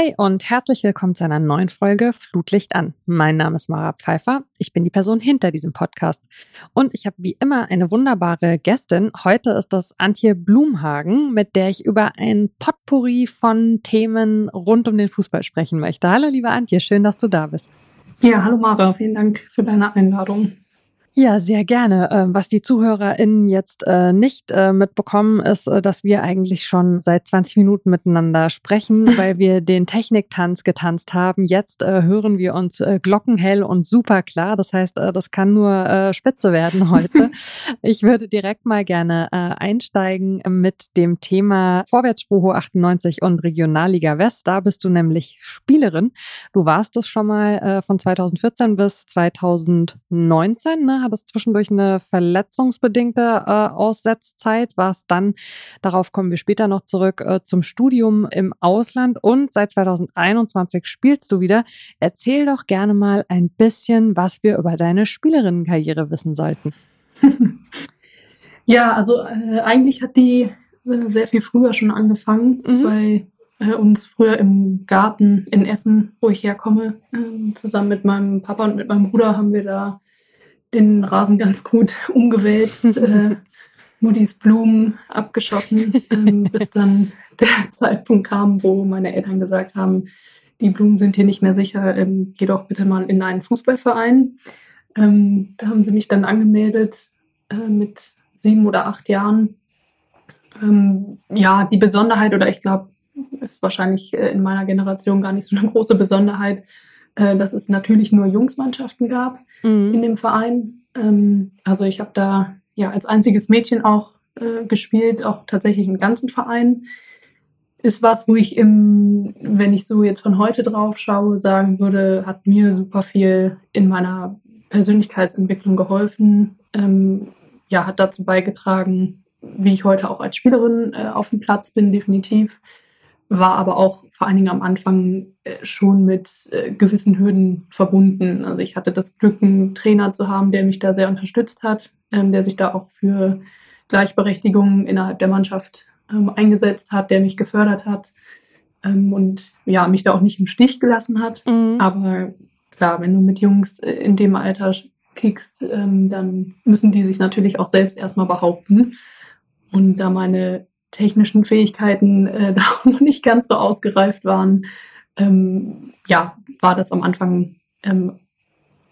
Hi und herzlich willkommen zu einer neuen Folge Flutlicht an. Mein Name ist Mara Pfeiffer. Ich bin die Person hinter diesem Podcast. Und ich habe wie immer eine wunderbare Gästin. Heute ist das Antje Blumhagen, mit der ich über ein Potpourri von Themen rund um den Fußball sprechen möchte. Hallo, liebe Antje, schön, dass du da bist. Ja, hallo Mara, vielen Dank für deine Einladung. Ja, sehr gerne. Ähm, was die ZuhörerInnen jetzt äh, nicht äh, mitbekommen, ist, äh, dass wir eigentlich schon seit 20 Minuten miteinander sprechen, weil wir den Techniktanz getanzt haben. Jetzt hören wir uns glockenhell und super klar. Das heißt, das kann nur spitze werden heute. Ich würde direkt mal gerne einsteigen mit dem Thema Vorwärtsspruch 98 und Regionalliga West. Da bist du nämlich Spielerin. Du warst es schon mal von 2014 bis 2019, ne? Hattest zwischendurch eine verletzungsbedingte äh, Aussetzzeit, warst dann, darauf kommen wir später noch zurück, äh, zum Studium im Ausland und seit 2021 spielst du wieder. Erzähl doch gerne mal ein bisschen, was wir über deine Spielerinnenkarriere wissen sollten. ja, also äh, eigentlich hat die äh, sehr viel früher schon angefangen, mhm. bei äh, uns früher im Garten in Essen, wo ich herkomme. Ähm, zusammen mit meinem Papa und mit meinem Bruder haben wir da den Rasen ganz gut umgewälzt, äh, Muddis Blumen abgeschossen, ähm, bis dann der Zeitpunkt kam, wo meine Eltern gesagt haben, die Blumen sind hier nicht mehr sicher, ähm, geh doch bitte mal in einen Fußballverein. Ähm, da haben sie mich dann angemeldet äh, mit sieben oder acht Jahren. Ähm, ja, die Besonderheit, oder ich glaube, ist wahrscheinlich äh, in meiner Generation gar nicht so eine große Besonderheit, äh, dass es natürlich nur Jungsmannschaften gab mhm. in dem Verein. Ähm, also ich habe da ja als einziges Mädchen auch äh, gespielt, auch tatsächlich im ganzen Verein. Ist was, wo ich im, wenn ich so jetzt von heute drauf schaue, sagen würde, hat mir super viel in meiner Persönlichkeitsentwicklung geholfen. Ähm, ja, hat dazu beigetragen, wie ich heute auch als Spielerin äh, auf dem Platz bin, definitiv war aber auch vor allen Dingen am Anfang äh, schon mit äh, gewissen Hürden verbunden. Also ich hatte das Glück, einen Trainer zu haben, der mich da sehr unterstützt hat, ähm, der sich da auch für Gleichberechtigung innerhalb der Mannschaft ähm, eingesetzt hat, der mich gefördert hat ähm, und ja, mich da auch nicht im Stich gelassen hat. Mhm. Aber klar, wenn du mit Jungs äh, in dem Alter kickst, dann müssen die sich natürlich auch selbst erstmal behaupten. Und da meine technischen Fähigkeiten äh, da auch noch nicht ganz so ausgereift waren, ähm, ja, war das am Anfang ähm,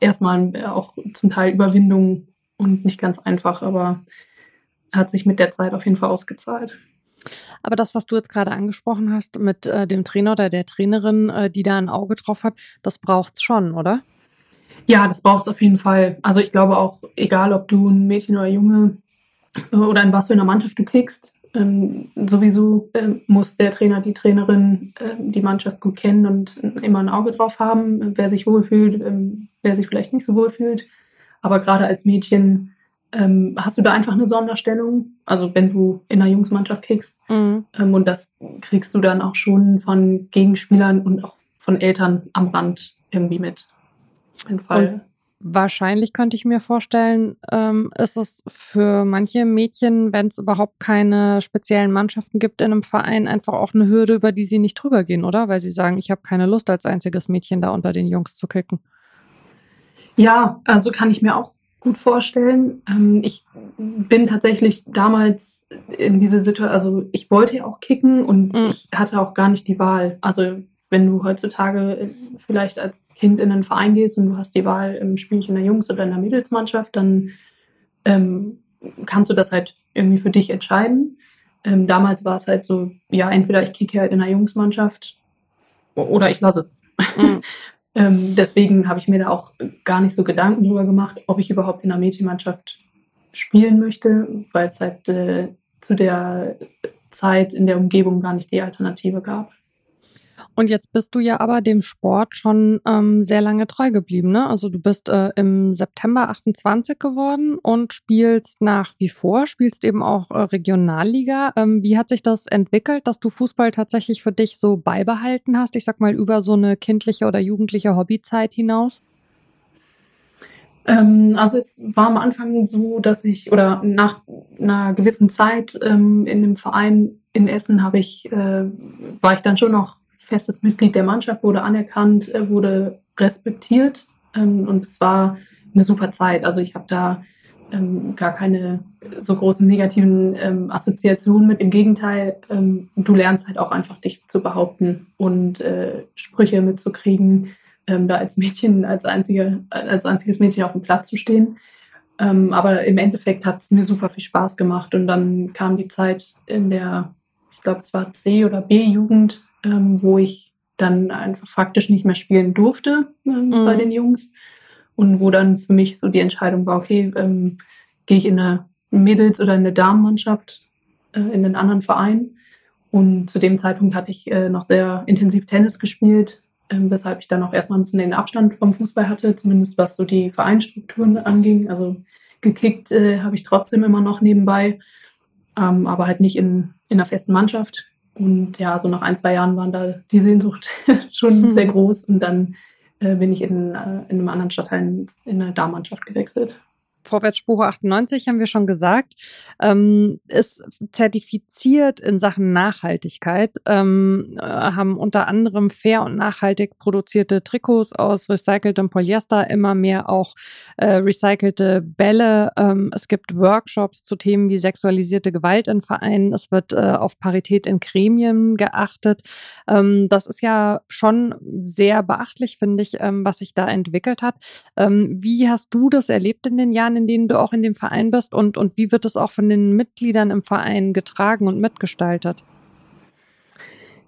erstmal äh, auch zum Teil Überwindung und nicht ganz einfach, aber hat sich mit der Zeit auf jeden Fall ausgezahlt. Aber das, was du jetzt gerade angesprochen hast mit äh, dem Trainer oder der Trainerin, äh, die da ein Auge drauf hat, das braucht es schon, oder? Ja, das braucht es auf jeden Fall. Also ich glaube auch, egal ob du ein Mädchen oder Junge äh, oder in was für einer Mannschaft du kickst, ähm, sowieso ähm, muss der Trainer, die Trainerin ähm, die Mannschaft gut kennen und immer ein Auge drauf haben, wer sich wohlfühlt, ähm, wer sich vielleicht nicht so wohlfühlt. Aber gerade als Mädchen ähm, hast du da einfach eine Sonderstellung. Also wenn du in einer Jungsmannschaft kickst. Mhm. Ähm, und das kriegst du dann auch schon von Gegenspielern und auch von Eltern am Rand irgendwie mit. Jeden Fall. Wahrscheinlich könnte ich mir vorstellen, ähm, ist es für manche Mädchen, wenn es überhaupt keine speziellen Mannschaften gibt in einem Verein, einfach auch eine Hürde, über die sie nicht drüber gehen, oder? Weil sie sagen, ich habe keine Lust, als einziges Mädchen da unter den Jungs zu kicken. Ja, also kann ich mir auch gut vorstellen. Ähm, ich bin tatsächlich damals in diese Situation, also ich wollte ja auch kicken und mhm. ich hatte auch gar nicht die Wahl. Also wenn du heutzutage äh, vielleicht als Kind in einen Verein gehst und du hast die Wahl, im in der Jungs- oder in der Mädelsmannschaft, dann ähm, kannst du das halt irgendwie für dich entscheiden. Ähm, damals war es halt so, ja, entweder ich kicke halt in der Jungsmannschaft oder ich lasse es. Mhm. ähm, deswegen habe ich mir da auch gar nicht so Gedanken drüber gemacht, ob ich überhaupt in der Mädchenmannschaft spielen möchte, weil es halt äh, zu der Zeit in der Umgebung gar nicht die Alternative gab. Und jetzt bist du ja aber dem Sport schon ähm, sehr lange treu geblieben. Ne? Also du bist äh, im September 28 geworden und spielst nach wie vor, spielst eben auch äh, Regionalliga. Ähm, wie hat sich das entwickelt, dass du Fußball tatsächlich für dich so beibehalten hast? Ich sag mal über so eine kindliche oder jugendliche Hobbyzeit hinaus? Ähm, also es war am Anfang so, dass ich oder nach einer gewissen Zeit ähm, in dem Verein in Essen habe ich, äh, war ich dann schon noch festes Mitglied der Mannschaft, wurde anerkannt, äh, wurde respektiert ähm, und es war eine super Zeit. Also ich habe da ähm, gar keine so großen negativen ähm, Assoziationen mit. Im Gegenteil, ähm, du lernst halt auch einfach dich zu behaupten und äh, Sprüche mitzukriegen, ähm, da als Mädchen, als, einzige, als einziges Mädchen auf dem Platz zu stehen. Ähm, aber im Endeffekt hat es mir super viel Spaß gemacht und dann kam die Zeit in der, ich glaube, es war C- oder B-Jugend, ähm, wo ich dann einfach faktisch nicht mehr spielen durfte mhm. bei den Jungs und wo dann für mich so die Entscheidung war, okay, ähm, gehe ich in eine Mädels- oder in eine Damenmannschaft, äh, in einen anderen Verein. Und zu dem Zeitpunkt hatte ich äh, noch sehr intensiv Tennis gespielt, äh, weshalb ich dann auch erstmal ein bisschen den Abstand vom Fußball hatte, zumindest was so die Vereinsstrukturen anging. Also gekickt äh, habe ich trotzdem immer noch nebenbei, ähm, aber halt nicht in, in einer festen Mannschaft. Und ja, so nach ein, zwei Jahren waren da die Sehnsucht schon mhm. sehr groß. Und dann äh, bin ich in, äh, in einem anderen Stadtteil in, in eine Darmmannschaft gewechselt. Vorwärtsspruch 98 haben wir schon gesagt, ähm, ist zertifiziert in Sachen Nachhaltigkeit, ähm, äh, haben unter anderem fair und nachhaltig produzierte Trikots aus recyceltem Polyester, immer mehr auch äh, recycelte Bälle. Ähm, es gibt Workshops zu Themen wie sexualisierte Gewalt in Vereinen. Es wird äh, auf Parität in Gremien geachtet. Ähm, das ist ja schon sehr beachtlich, finde ich, ähm, was sich da entwickelt hat. Ähm, wie hast du das erlebt in den Jahren, in denen du auch in dem Verein bist und, und wie wird es auch von den Mitgliedern im Verein getragen und mitgestaltet?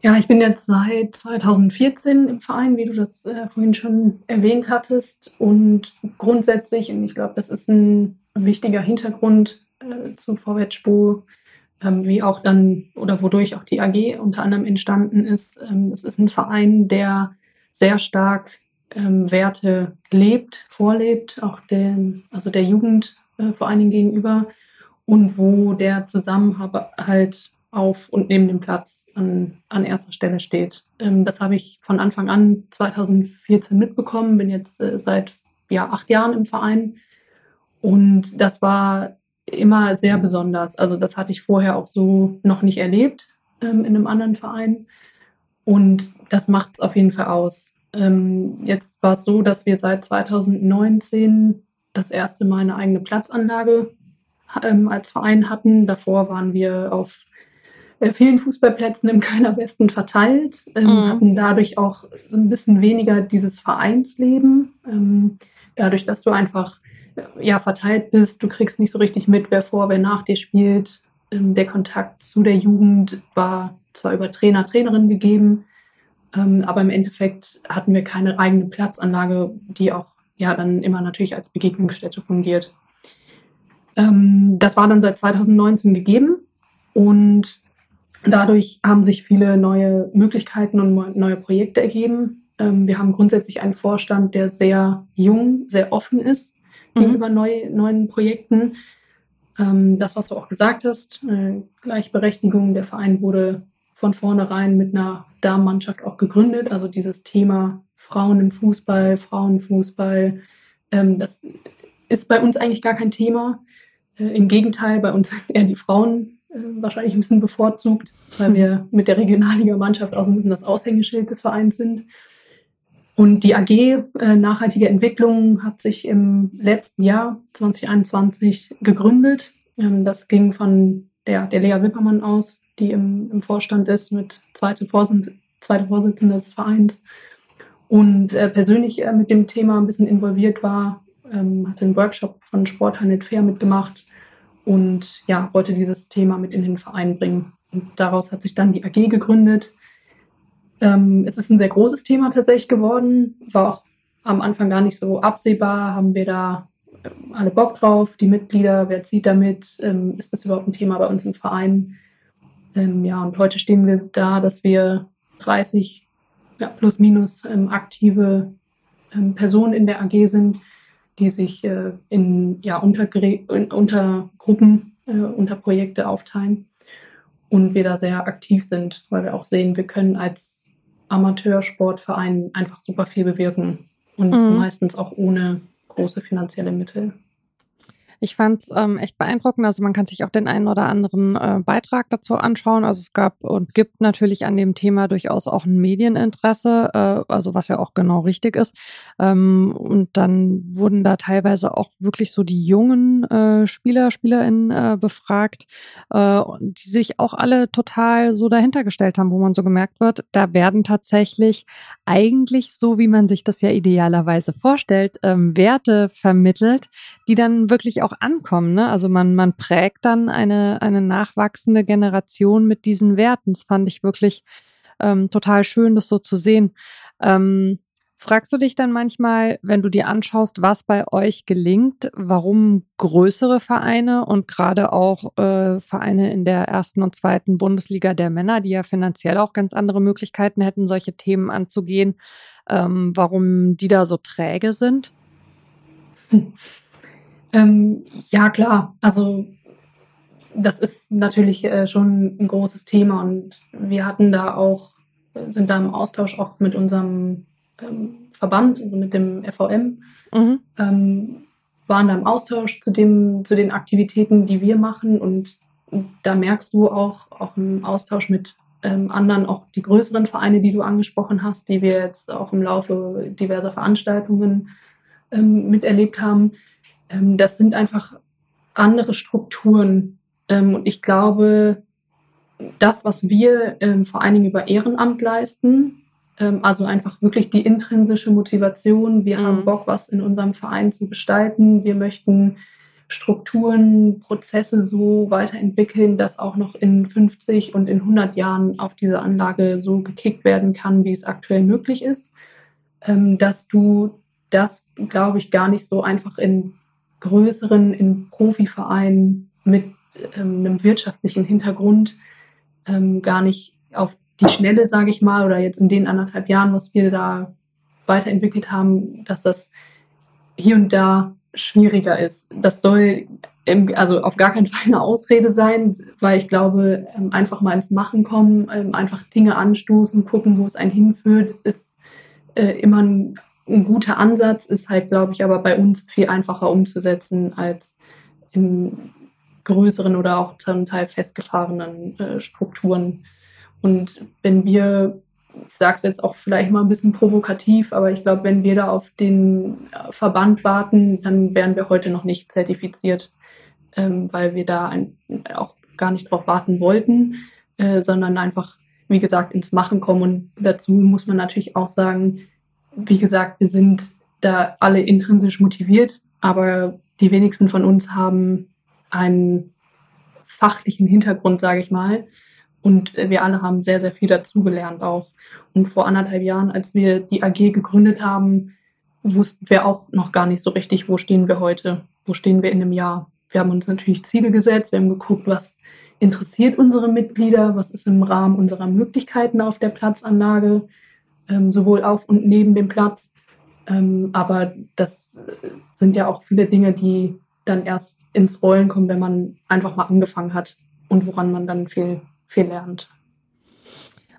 Ja, ich bin jetzt seit 2014 im Verein, wie du das äh, vorhin schon erwähnt hattest. Und grundsätzlich, und ich glaube, das ist ein wichtiger Hintergrund äh, zu Vorwärtsspur, ähm, wie auch dann oder wodurch auch die AG unter anderem entstanden ist. Ähm, es ist ein Verein, der sehr stark ähm, Werte lebt, vorlebt, auch den, also der Jugend äh, vor allen Dingen gegenüber und wo der Zusammenhalt auf und neben dem Platz an, an erster Stelle steht. Ähm, das habe ich von Anfang an 2014 mitbekommen, bin jetzt äh, seit ja, acht Jahren im Verein und das war immer sehr besonders. Also das hatte ich vorher auch so noch nicht erlebt ähm, in einem anderen Verein und das macht es auf jeden Fall aus. Ähm, jetzt war es so, dass wir seit 2019 das erste Mal eine eigene Platzanlage ähm, als Verein hatten. Davor waren wir auf äh, vielen Fußballplätzen im Kölner Westen verteilt, ähm, mhm. hatten dadurch auch so ein bisschen weniger dieses Vereinsleben. Ähm, dadurch, dass du einfach äh, ja, verteilt bist, du kriegst nicht so richtig mit, wer vor, wer nach dir spielt. Ähm, der Kontakt zu der Jugend war zwar über Trainer, Trainerin gegeben, ähm, aber im Endeffekt hatten wir keine eigene Platzanlage, die auch ja dann immer natürlich als Begegnungsstätte fungiert. Ähm, das war dann seit 2019 gegeben und dadurch haben sich viele neue Möglichkeiten und neue Projekte ergeben. Ähm, wir haben grundsätzlich einen Vorstand, der sehr jung, sehr offen ist mhm. gegenüber neu, neuen Projekten. Ähm, das, was du auch gesagt hast, äh, Gleichberechtigung, der Verein wurde von vornherein mit einer Damenmannschaft auch gegründet. Also dieses Thema Frauen im Fußball, Frauenfußball, ähm, das ist bei uns eigentlich gar kein Thema. Äh, Im Gegenteil, bei uns sind eher die Frauen äh, wahrscheinlich ein bisschen bevorzugt, weil wir mit der Regionalliga-Mannschaft auch ein bisschen das Aushängeschild des Vereins sind. Und die AG äh, Nachhaltige Entwicklung hat sich im letzten Jahr 2021 gegründet. Ähm, das ging von der, der Lea Wippermann aus, die im, im Vorstand ist, mit zweite, Vorsitzende, zweite Vorsitzende des Vereins und äh, persönlich äh, mit dem Thema ein bisschen involviert war, ähm, hatte einen Workshop von Sporthandel Fair mitgemacht und ja, wollte dieses Thema mit in den Verein bringen. Und daraus hat sich dann die AG gegründet. Ähm, es ist ein sehr großes Thema tatsächlich geworden, war auch am Anfang gar nicht so absehbar, haben wir da äh, alle Bock drauf, die Mitglieder, wer zieht damit, ähm, ist das überhaupt ein Thema bei uns im Verein? Ähm, ja, und heute stehen wir da, dass wir 30 ja, plus minus ähm, aktive ähm, Personen in der AG sind, die sich äh, in, ja, Untergre in, unter Gruppen, äh, unter Projekte aufteilen. Und wir da sehr aktiv sind, weil wir auch sehen, wir können als Amateursportverein einfach super viel bewirken und mhm. meistens auch ohne große finanzielle Mittel. Ich fand es ähm, echt beeindruckend. Also man kann sich auch den einen oder anderen äh, Beitrag dazu anschauen. Also es gab und gibt natürlich an dem Thema durchaus auch ein Medieninteresse, äh, also was ja auch genau richtig ist. Ähm, und dann wurden da teilweise auch wirklich so die jungen äh, Spieler, SpielerInnen äh, befragt, äh, die sich auch alle total so dahinter gestellt haben, wo man so gemerkt wird, da werden tatsächlich eigentlich so, wie man sich das ja idealerweise vorstellt, ähm, Werte vermittelt, die dann wirklich auch ankommen. Ne? Also man, man prägt dann eine, eine nachwachsende Generation mit diesen Werten. Das fand ich wirklich ähm, total schön, das so zu sehen. Ähm, fragst du dich dann manchmal, wenn du dir anschaust, was bei euch gelingt, warum größere Vereine und gerade auch äh, Vereine in der ersten und zweiten Bundesliga der Männer, die ja finanziell auch ganz andere Möglichkeiten hätten, solche Themen anzugehen, ähm, warum die da so träge sind? Hm. Ähm, ja, klar. Also das ist natürlich äh, schon ein großes Thema und wir hatten da auch, sind da im Austausch auch mit unserem ähm, Verband, also mit dem FVM, mhm. ähm, waren da im Austausch zu, dem, zu den Aktivitäten, die wir machen und da merkst du auch, auch im Austausch mit ähm, anderen, auch die größeren Vereine, die du angesprochen hast, die wir jetzt auch im Laufe diverser Veranstaltungen ähm, miterlebt haben, ähm, das sind einfach andere Strukturen. Ähm, und ich glaube, das, was wir ähm, vor allen Dingen über Ehrenamt leisten, ähm, also einfach wirklich die intrinsische Motivation, wir mhm. haben Bock, was in unserem Verein zu gestalten, wir möchten Strukturen, Prozesse so weiterentwickeln, dass auch noch in 50 und in 100 Jahren auf diese Anlage so gekickt werden kann, wie es aktuell möglich ist, ähm, dass du das, glaube ich, gar nicht so einfach in größeren, in Profivereinen mit ähm, einem wirtschaftlichen Hintergrund ähm, gar nicht auf die Schnelle, sage ich mal, oder jetzt in den anderthalb Jahren, was wir da weiterentwickelt haben, dass das hier und da schwieriger ist. Das soll im, also auf gar keinen Fall eine Ausrede sein, weil ich glaube, ähm, einfach mal ins Machen kommen, ähm, einfach Dinge anstoßen, gucken, wo es einen hinführt, ist äh, immer ein ein guter Ansatz, ist halt, glaube ich, aber bei uns viel einfacher umzusetzen als in größeren oder auch zum Teil festgefahrenen äh, Strukturen. Und wenn wir, ich sage es jetzt auch vielleicht mal ein bisschen provokativ, aber ich glaube, wenn wir da auf den äh, Verband warten, dann wären wir heute noch nicht zertifiziert, ähm, weil wir da ein, auch gar nicht drauf warten wollten, äh, sondern einfach, wie gesagt, ins Machen kommen. Und dazu muss man natürlich auch sagen, wie gesagt, wir sind da alle intrinsisch motiviert, aber die wenigsten von uns haben einen fachlichen Hintergrund, sage ich mal. Und wir alle haben sehr, sehr viel dazugelernt auch. Und vor anderthalb Jahren, als wir die AG gegründet haben, wussten wir auch noch gar nicht so richtig, wo stehen wir heute, wo stehen wir in einem Jahr. Wir haben uns natürlich Ziele gesetzt, wir haben geguckt, was interessiert unsere Mitglieder, was ist im Rahmen unserer Möglichkeiten auf der Platzanlage, ähm, sowohl auf und neben dem Platz. Ähm, aber das sind ja auch viele Dinge, die dann erst ins Rollen kommen, wenn man einfach mal angefangen hat und woran man dann viel, viel lernt.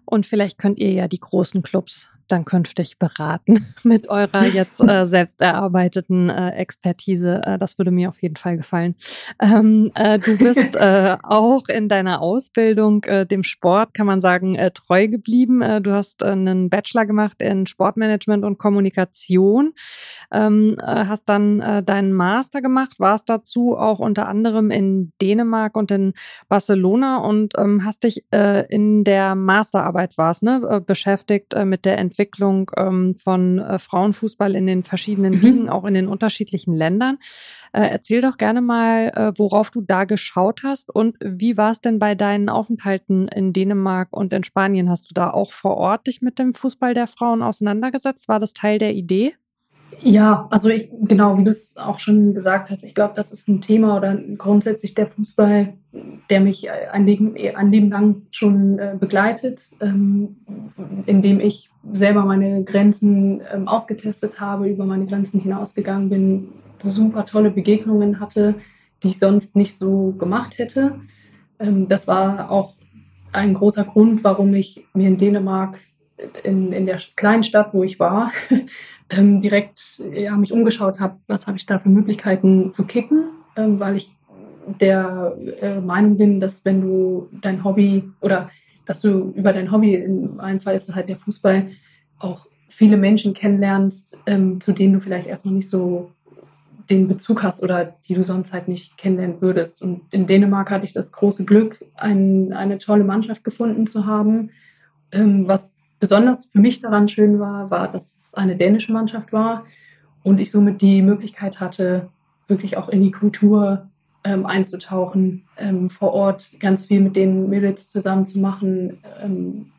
Und vielleicht könnt ihr ja die großen Clubs dann künftig beraten mit eurer jetzt äh, selbst erarbeiteten äh, Expertise. Äh, das würde mir auf jeden Fall gefallen. Ähm, äh, du bist äh, auch in deiner Ausbildung äh, dem Sport, kann man sagen, treu geblieben. du hast einen Bachelor gemacht in Sportmanagement und Kommunikation, ähm, hast dann deinen Master gemacht, warst dazu auch unter anderem in Dänemark und in Barcelona und ähm, hast dich in der Masterarbeit warst, ne, beschäftigt mit der Entwicklung Entwicklung ähm, von äh, Frauenfußball in den verschiedenen mhm. Ligen, auch in den unterschiedlichen Ländern. Äh, erzähl doch gerne mal, äh, worauf du da geschaut hast und wie war es denn bei deinen Aufenthalten in Dänemark und in Spanien? Hast du da auch vor Ort dich mit dem Fußball der Frauen auseinandergesetzt? War das Teil der Idee? Ja, also ich, genau, wie du es auch schon gesagt hast, ich glaube, das ist ein Thema oder grundsätzlich der Fußball, der mich ein Leben, ein Leben lang schon äh, begleitet, ähm, indem ich selber meine Grenzen ähm, ausgetestet habe, über meine Grenzen hinausgegangen bin, super tolle Begegnungen hatte, die ich sonst nicht so gemacht hätte. Ähm, das war auch ein großer Grund, warum ich mir in Dänemark in, in der kleinen Stadt, wo ich war, ähm, direkt ja, mich umgeschaut habe, was habe ich da für Möglichkeiten zu kicken. ähm, weil ich der äh, Meinung bin, dass wenn du dein Hobby oder dass du über dein Hobby, in meinem Fall ist es halt der Fußball, auch viele Menschen kennenlernst, ähm, zu denen du vielleicht erstmal nicht so den Bezug hast oder die du sonst halt nicht kennenlernen würdest. Und in Dänemark hatte ich das große Glück, ein, eine tolle Mannschaft gefunden zu haben. Ähm, was besonders für mich daran schön war, war, dass es eine dänische Mannschaft war und ich somit die Möglichkeit hatte, wirklich auch in die Kultur ähm, einzutauchen, ähm, vor Ort ganz viel mit den Mädels zusammen zu machen, ähm,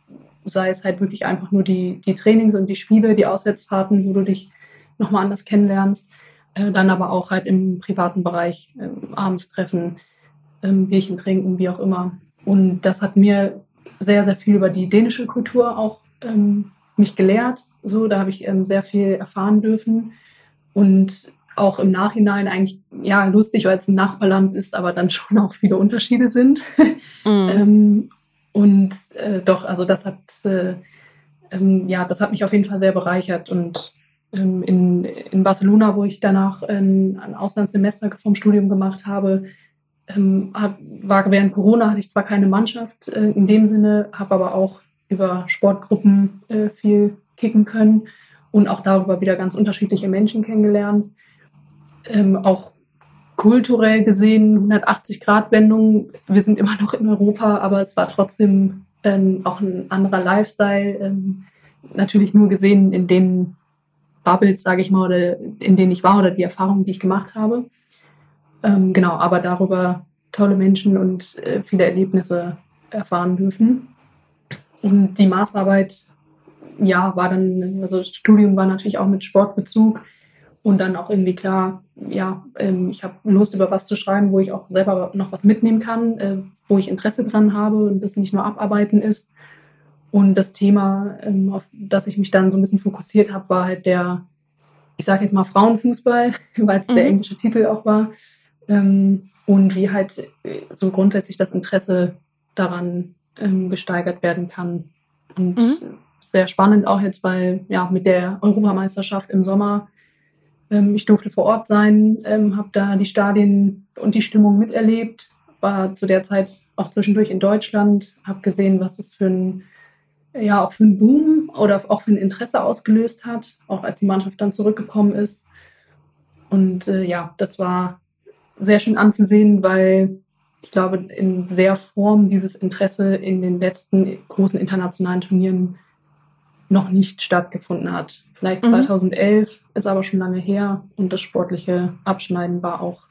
sei es halt wirklich einfach nur die, die Trainings und die Spiele, die Auswärtsfahrten, wo du dich nochmal anders kennenlernst, äh, dann aber auch halt im privaten Bereich ähm, abends treffen, ähm, Bierchen trinken, wie auch immer. Und das hat mir sehr, sehr viel über die dänische Kultur auch ähm, mich gelehrt. So, da habe ich ähm, sehr viel erfahren dürfen. Und auch im Nachhinein eigentlich ja lustig, weil es ein Nachbarland ist, aber dann schon auch viele Unterschiede sind. Mhm. ähm, und äh, doch, also das hat äh, ähm, ja, das hat mich auf jeden Fall sehr bereichert und ähm, in, in Barcelona, wo ich danach ein, ein Auslandssemester vom Studium gemacht habe, ähm, hab, war während Corona hatte ich zwar keine Mannschaft äh, in dem Sinne, habe aber auch über Sportgruppen äh, viel kicken können und auch darüber wieder ganz unterschiedliche Menschen kennengelernt ähm, auch kulturell gesehen 180-Grad-Wendung. Wir sind immer noch in Europa, aber es war trotzdem ähm, auch ein anderer Lifestyle. Ähm, natürlich nur gesehen in den Bubbles, sage ich mal, oder in denen ich war oder die Erfahrungen, die ich gemacht habe. Ähm, genau, aber darüber tolle Menschen und äh, viele Erlebnisse erfahren dürfen. Und die Masterarbeit, ja, war dann, also das Studium war natürlich auch mit Sportbezug und dann auch irgendwie klar, ja, ähm, ich habe Lust, über was zu schreiben, wo ich auch selber noch was mitnehmen kann, äh, wo ich Interesse dran habe und das nicht nur abarbeiten ist. Und das Thema, ähm, auf das ich mich dann so ein bisschen fokussiert habe, war halt der, ich sage jetzt mal Frauenfußball, weil es mhm. der englische Titel auch war. Ähm, und wie halt äh, so grundsätzlich das Interesse daran ähm, gesteigert werden kann. Und mhm. sehr spannend auch jetzt bei, ja, mit der Europameisterschaft im Sommer ähm, ich durfte vor Ort sein, ähm, habe da die Stadien und die Stimmung miterlebt, war zu der Zeit auch zwischendurch in Deutschland, habe gesehen, was es für ein ja auch für einen Boom oder auch für ein Interesse ausgelöst hat, auch als die Mannschaft dann zurückgekommen ist. Und äh, ja, das war sehr schön anzusehen, weil ich glaube, in der Form dieses Interesse in den letzten großen internationalen Turnieren noch nicht stattgefunden hat. Vielleicht 2011 mhm. ist aber schon lange her und das sportliche Abschneiden war auch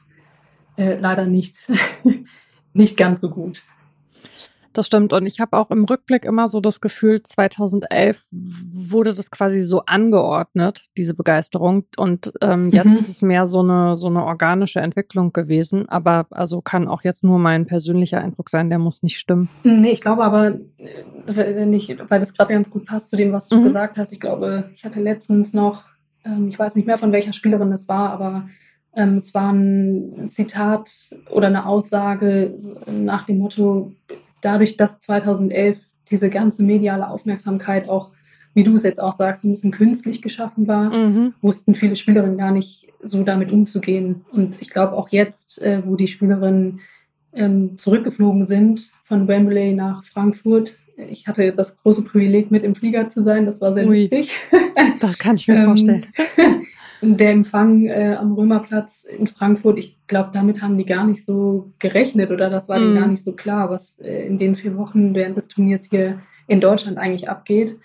äh, leider nicht, nicht ganz so gut. Das stimmt. Und ich habe auch im Rückblick immer so das Gefühl, 2011 wurde das quasi so angeordnet, diese Begeisterung. Und ähm, jetzt mhm. ist es mehr so eine, so eine organische Entwicklung gewesen. Aber also kann auch jetzt nur mein persönlicher Eindruck sein, der muss nicht stimmen. Nee, ich glaube aber äh, nicht, weil das gerade ganz gut passt zu dem, was du mhm. gesagt hast. Ich glaube, ich hatte letztens noch, ähm, ich weiß nicht mehr, von welcher Spielerin das war, aber ähm, es war ein Zitat oder eine Aussage nach dem Motto, dadurch, dass 2011 diese ganze mediale Aufmerksamkeit auch, wie du es jetzt auch sagst, ein bisschen künstlich geschaffen war, mhm. wussten viele Spielerinnen gar nicht so damit umzugehen. Und ich glaube auch jetzt, äh, wo die Spielerinnen ähm, zurückgeflogen sind von Wembley nach Frankfurt, ich hatte das große Privileg, mit im Flieger zu sein. Das war sehr Ui, lustig. Das kann ich mir ähm, vorstellen. der Empfang äh, am Römerplatz in Frankfurt, ich glaube, damit haben die gar nicht so gerechnet oder das war mm. denen gar nicht so klar, was äh, in den vier Wochen während des Turniers hier in Deutschland eigentlich abgeht.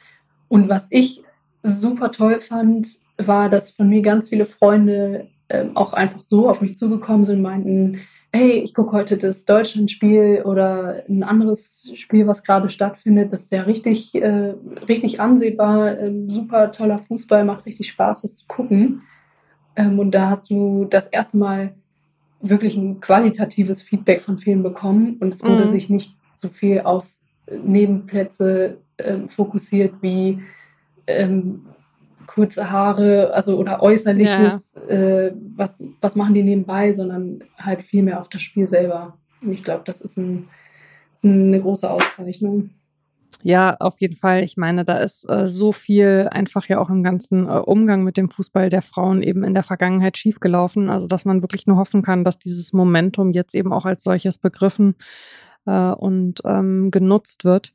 Und was ich super toll fand, war, dass von mir ganz viele Freunde äh, auch einfach so auf mich zugekommen sind und meinten, hey, ich gucke heute das Deutschlandspiel oder ein anderes Spiel, was gerade stattfindet. Das ist ja richtig, äh, richtig ansehbar, äh, super toller Fußball, macht richtig Spaß, das zu gucken. Ähm, und da hast du das erste Mal wirklich ein qualitatives Feedback von vielen bekommen und es wurde mhm. sich nicht so viel auf Nebenplätze äh, fokussiert wie ähm, kurze Haare, also oder äußerliches, ja. äh, was, was machen die nebenbei, sondern halt viel mehr auf das Spiel selber. Und ich glaube, das ist, ein, ist eine große Auszeichnung. Ja, auf jeden Fall. Ich meine, da ist äh, so viel einfach ja auch im ganzen äh, Umgang mit dem Fußball der Frauen eben in der Vergangenheit schiefgelaufen. Also, dass man wirklich nur hoffen kann, dass dieses Momentum jetzt eben auch als solches begriffen äh, und ähm, genutzt wird.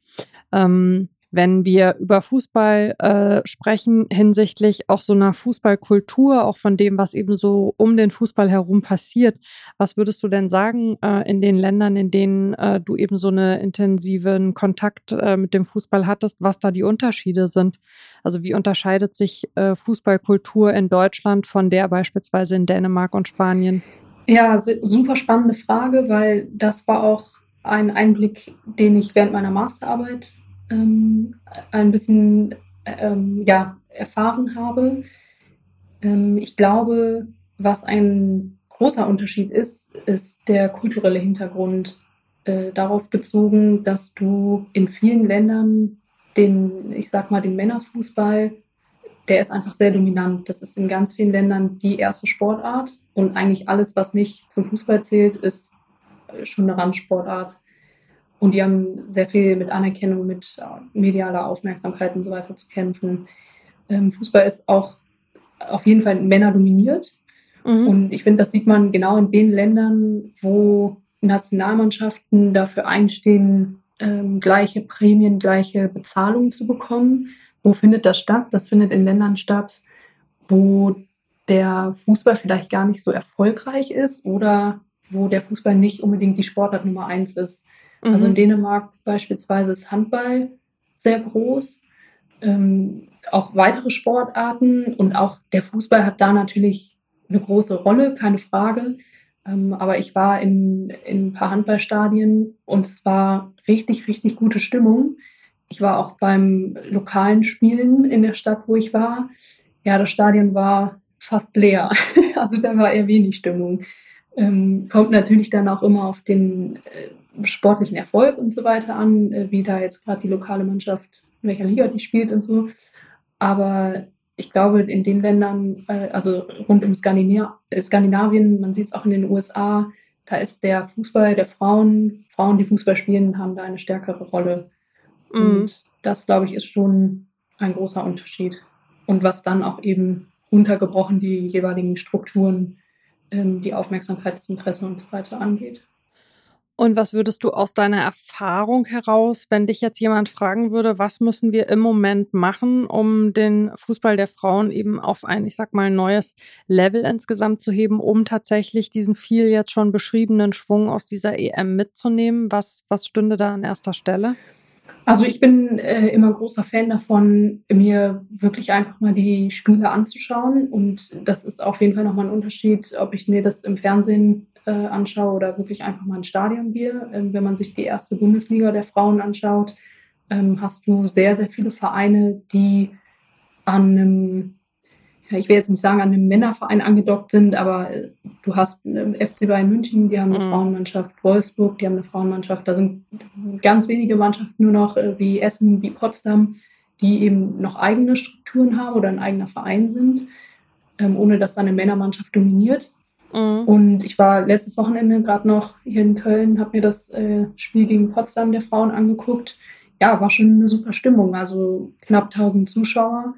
Ähm, wenn wir über Fußball äh, sprechen, hinsichtlich auch so einer Fußballkultur, auch von dem, was eben so um den Fußball herum passiert. Was würdest du denn sagen äh, in den Ländern, in denen äh, du eben so einen intensiven Kontakt äh, mit dem Fußball hattest, was da die Unterschiede sind? Also wie unterscheidet sich äh, Fußballkultur in Deutschland von der beispielsweise in Dänemark und Spanien? Ja, super spannende Frage, weil das war auch ein Einblick, den ich während meiner Masterarbeit ähm, ein bisschen ähm, ja, erfahren habe. Ähm, ich glaube, was ein großer Unterschied ist, ist der kulturelle Hintergrund äh, darauf bezogen, dass du in vielen Ländern den, ich sag mal, den Männerfußball, der ist einfach sehr dominant. Das ist in ganz vielen Ländern die erste Sportart und eigentlich alles, was nicht zum Fußball zählt, ist schon eine Randsportart. Und die haben sehr viel mit Anerkennung, mit äh, medialer Aufmerksamkeit und so weiter zu kämpfen. Ähm, Fußball ist auch auf jeden Fall Männer dominiert. Mhm. Und ich finde, das sieht man genau in den Ländern, wo Nationalmannschaften dafür einstehen, ähm, gleiche Prämien, gleiche Bezahlung zu bekommen. Wo findet das statt? Das findet in Ländern statt, wo der Fußball vielleicht gar nicht so erfolgreich ist oder wo der Fußball nicht unbedingt die Sportart Nummer eins ist. Mhm. Also in mhm. Dänemark beispielsweise ist Handball sehr groß. Ähm, auch weitere Sportarten und auch der Fußball hat da natürlich eine große Rolle, keine Frage. Ähm, aber ich war in, in ein paar Handballstadien und es war richtig, richtig gute Stimmung. Ich war auch beim lokalen Spielen in der Stadt, wo ich war. Ja, das Stadion war fast leer. also da war eher wenig Stimmung. Ähm, kommt natürlich dann auch immer auf den äh, sportlichen Erfolg und so weiter an, äh, wie da jetzt gerade die lokale Mannschaft, in welcher Liga die spielt und so. Aber ich glaube, in den Ländern, äh, also rund um äh, Skandinavien, man sieht es auch in den USA, da ist der Fußball der Frauen, Frauen, die Fußball spielen, haben da eine stärkere Rolle. Mhm. Und das, glaube ich, ist schon ein großer Unterschied. Und was dann auch eben untergebrochen die jeweiligen Strukturen, ähm, die Aufmerksamkeit, das Interesse und so weiter angeht. Und was würdest du aus deiner Erfahrung heraus, wenn dich jetzt jemand fragen würde, was müssen wir im Moment machen, um den Fußball der Frauen eben auf ein, ich sag mal, neues Level insgesamt zu heben, um tatsächlich diesen viel jetzt schon beschriebenen Schwung aus dieser EM mitzunehmen? Was, was stünde da an erster Stelle? Also ich bin äh, immer großer Fan davon, mir wirklich einfach mal die Spiele anzuschauen. Und das ist auf jeden Fall nochmal ein Unterschied, ob ich mir das im Fernsehen äh, anschaue oder wirklich einfach mal ein Stadion gehe. Ähm, wenn man sich die erste Bundesliga der Frauen anschaut, ähm, hast du sehr, sehr viele Vereine, die an einem, ja, ich will jetzt nicht sagen, an einem Männerverein angedockt sind, aber äh, du hast FC Bayern München, die haben eine mhm. Frauenmannschaft, Wolfsburg, die haben eine Frauenmannschaft. Da sind ganz wenige Mannschaften nur noch äh, wie Essen, wie Potsdam, die eben noch eigene Strukturen haben oder ein eigener Verein sind, ähm, ohne dass da eine Männermannschaft dominiert. Und ich war letztes Wochenende gerade noch hier in Köln, habe mir das äh, Spiel gegen Potsdam der Frauen angeguckt. Ja, war schon eine super Stimmung. Also knapp 1000 Zuschauer.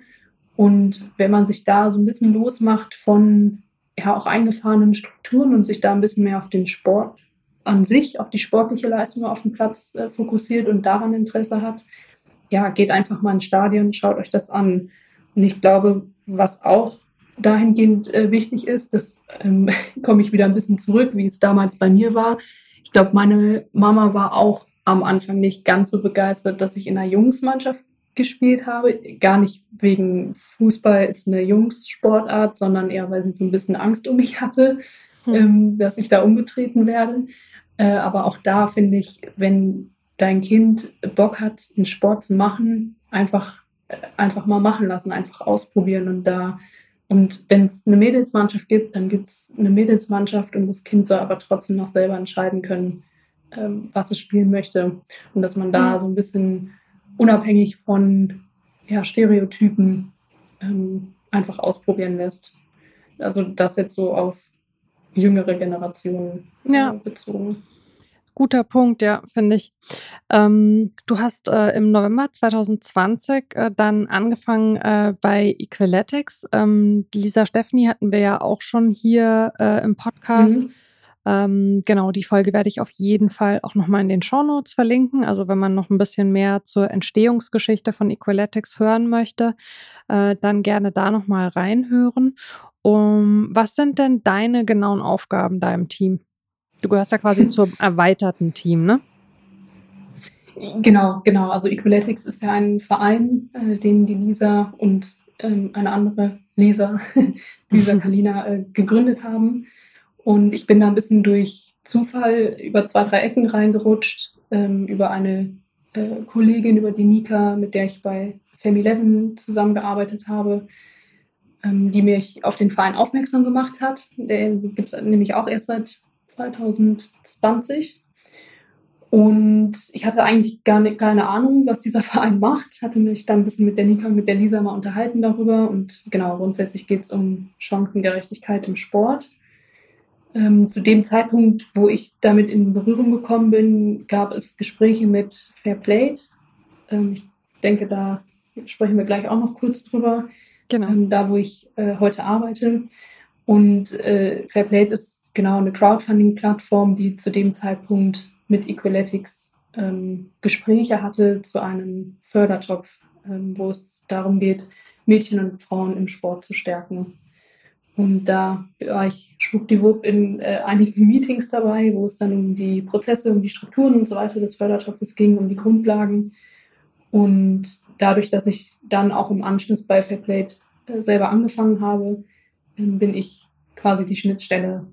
Und wenn man sich da so ein bisschen losmacht von ja auch eingefahrenen Strukturen und sich da ein bisschen mehr auf den Sport an sich, auf die sportliche Leistung auf dem Platz äh, fokussiert und daran Interesse hat, ja, geht einfach mal ins Stadion, schaut euch das an. Und ich glaube, was auch dahingehend äh, wichtig ist, das ähm, komme ich wieder ein bisschen zurück, wie es damals bei mir war. Ich glaube, meine Mama war auch am Anfang nicht ganz so begeistert, dass ich in einer Jungsmannschaft gespielt habe. Gar nicht wegen Fußball ist eine Jungssportart, sondern eher, weil sie so ein bisschen Angst um mich hatte, hm. ähm, dass ich da umgetreten werde. Äh, aber auch da finde ich, wenn dein Kind Bock hat, einen Sport zu machen, einfach, äh, einfach mal machen lassen, einfach ausprobieren und da und wenn es eine Mädelsmannschaft gibt, dann gibt es eine Mädelsmannschaft und das Kind soll aber trotzdem noch selber entscheiden können, ähm, was es spielen möchte. Und dass man da so ein bisschen unabhängig von ja, Stereotypen ähm, einfach ausprobieren lässt. Also das jetzt so auf jüngere Generationen äh, ja. bezogen. Guter Punkt, ja, finde ich. Ähm, du hast äh, im November 2020 äh, dann angefangen äh, bei Equaletics. Ähm, Lisa Steffni hatten wir ja auch schon hier äh, im Podcast. Mhm. Ähm, genau, die Folge werde ich auf jeden Fall auch nochmal in den Shownotes verlinken. Also wenn man noch ein bisschen mehr zur Entstehungsgeschichte von Equaletics hören möchte, äh, dann gerne da nochmal reinhören. Um, was sind denn deine genauen Aufgaben da im Team? Du gehörst ja quasi zum erweiterten Team, ne? Genau, genau. Also Equaletics ist ja ein Verein, äh, den die Lisa und ähm, eine andere Lisa, Lisa Kalina, äh, gegründet haben. Und ich bin da ein bisschen durch Zufall über zwei, drei Ecken reingerutscht, ähm, über eine äh, Kollegin, über die Nika, mit der ich bei Femi 11 zusammengearbeitet habe, ähm, die mich auf den Verein aufmerksam gemacht hat. Der gibt es nämlich auch erst seit 2020. Und ich hatte eigentlich gar nicht, keine Ahnung, was dieser Verein macht. Hatte mich dann ein bisschen mit der Nika und mit der Lisa mal unterhalten darüber. Und genau, grundsätzlich geht es um Chancengerechtigkeit im Sport. Ähm, zu dem Zeitpunkt, wo ich damit in Berührung gekommen bin, gab es Gespräche mit Fairplay. Ähm, ich denke, da sprechen wir gleich auch noch kurz drüber. Genau. Ähm, da, wo ich äh, heute arbeite. Und äh, Fairplay ist genau eine Crowdfunding-Plattform, die zu dem Zeitpunkt mit Equaletics ähm, Gespräche hatte zu einem Fördertopf, ähm, wo es darum geht, Mädchen und Frauen im Sport zu stärken. Und da war ich schwuppdiwupp in äh, einigen Meetings dabei, wo es dann um die Prozesse, um die Strukturen und so weiter des Fördertopfes ging, um die Grundlagen. Und dadurch, dass ich dann auch im Anschluss bei Fairplay äh, selber angefangen habe, äh, bin ich quasi die Schnittstelle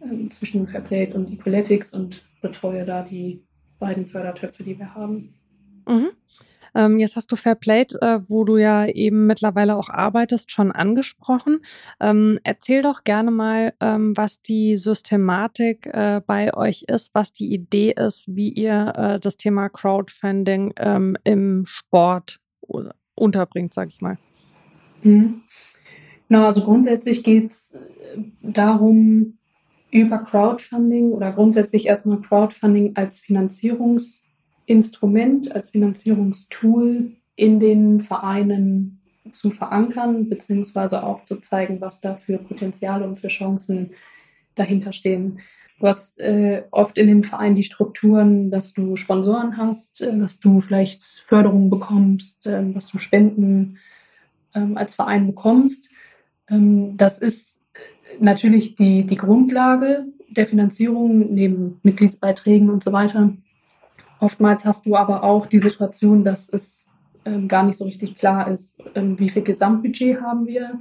äh, zwischen Fairplay und Equaletics und betreue da die beiden Fördertöpfe, die wir haben. Mhm. Ähm, jetzt hast du Fairplay, äh, wo du ja eben mittlerweile auch arbeitest, schon angesprochen. Ähm, erzähl doch gerne mal, ähm, was die Systematik äh, bei euch ist, was die Idee ist, wie ihr äh, das Thema Crowdfunding ähm, im Sport unterbringt, sag ich mal. Mhm. Genau, also grundsätzlich geht es äh, darum, über Crowdfunding oder grundsätzlich erstmal Crowdfunding als Finanzierungsinstrument, als Finanzierungstool in den Vereinen zu verankern, beziehungsweise aufzuzeigen, was da für Potenziale und für Chancen dahinter stehen. Du hast äh, oft in den Vereinen die Strukturen, dass du Sponsoren hast, äh, dass du vielleicht Förderungen bekommst, äh, dass du Spenden ähm, als Verein bekommst. Ähm, das ist natürlich die, die Grundlage der Finanzierung neben Mitgliedsbeiträgen und so weiter. Oftmals hast du aber auch die Situation, dass es ähm, gar nicht so richtig klar ist, ähm, wie viel Gesamtbudget haben wir,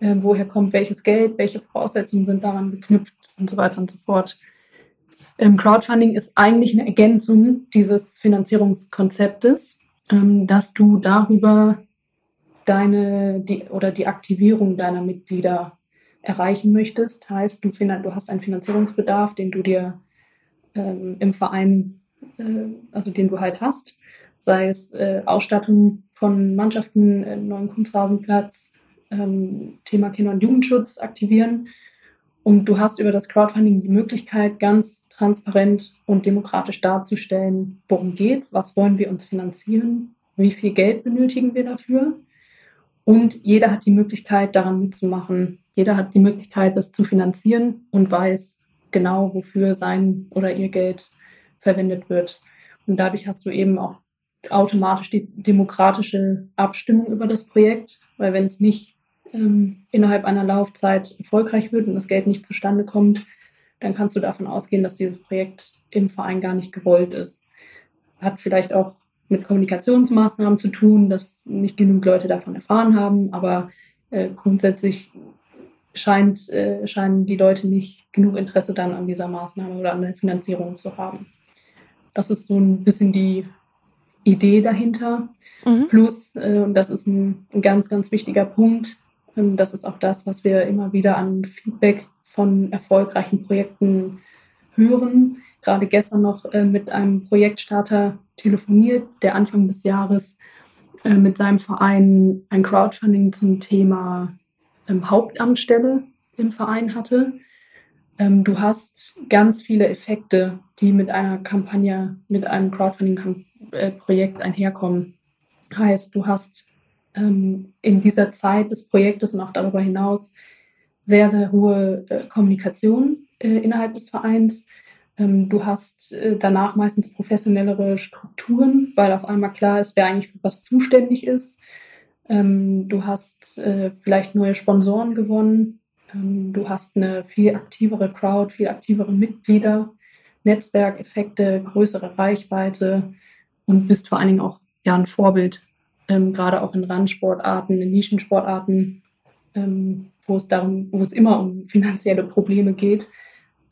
ähm, woher kommt welches Geld, welche Voraussetzungen sind daran geknüpft und so weiter und so fort. Ähm, Crowdfunding ist eigentlich eine Ergänzung dieses Finanzierungskonzeptes, ähm, dass du darüber deine die, oder die Aktivierung deiner Mitglieder erreichen möchtest. Heißt, du, du hast einen Finanzierungsbedarf, den du dir ähm, im Verein, äh, also den du halt hast, sei es äh, Ausstattung von Mannschaften, äh, neuen Kunstrasenplatz, ähm, Thema Kinder- und Jugendschutz aktivieren. Und du hast über das Crowdfunding die Möglichkeit, ganz transparent und demokratisch darzustellen, worum geht's, was wollen wir uns finanzieren, wie viel Geld benötigen wir dafür. Und jeder hat die Möglichkeit, daran mitzumachen, jeder hat die Möglichkeit, das zu finanzieren und weiß genau, wofür sein oder ihr Geld verwendet wird. Und dadurch hast du eben auch automatisch die demokratische Abstimmung über das Projekt, weil wenn es nicht ähm, innerhalb einer Laufzeit erfolgreich wird und das Geld nicht zustande kommt, dann kannst du davon ausgehen, dass dieses Projekt im Verein gar nicht gewollt ist. Hat vielleicht auch mit Kommunikationsmaßnahmen zu tun, dass nicht genug Leute davon erfahren haben, aber äh, grundsätzlich scheint, äh, scheinen die Leute nicht genug Interesse dann an dieser Maßnahme oder an der Finanzierung zu haben. Das ist so ein bisschen die Idee dahinter. Mhm. Plus, äh, und das ist ein, ein, ganz, ganz wichtiger Punkt, ähm, das ist auch das, was wir immer wieder an Feedback von erfolgreichen Projekten hören. Gerade gestern noch äh, mit einem Projektstarter telefoniert, der Anfang des Jahres äh, mit seinem Verein ein Crowdfunding zum Thema ähm, Hauptamtsstelle im Verein hatte. Ähm, du hast ganz viele Effekte, die mit einer Kampagne, mit einem Crowdfunding-Projekt einherkommen. Heißt, du hast ähm, in dieser Zeit des Projektes und auch darüber hinaus sehr, sehr hohe äh, Kommunikation äh, innerhalb des Vereins. Ähm, du hast äh, danach meistens professionellere Strukturen, weil auf einmal klar ist, wer eigentlich für was zuständig ist. Ähm, du hast äh, vielleicht neue Sponsoren gewonnen. Ähm, du hast eine viel aktivere Crowd, viel aktivere Mitglieder, Netzwerkeffekte, größere Reichweite und bist vor allen Dingen auch ja, ein Vorbild, ähm, gerade auch in Randsportarten, in Nischensportarten, ähm, wo es darum, wo es immer um finanzielle Probleme geht,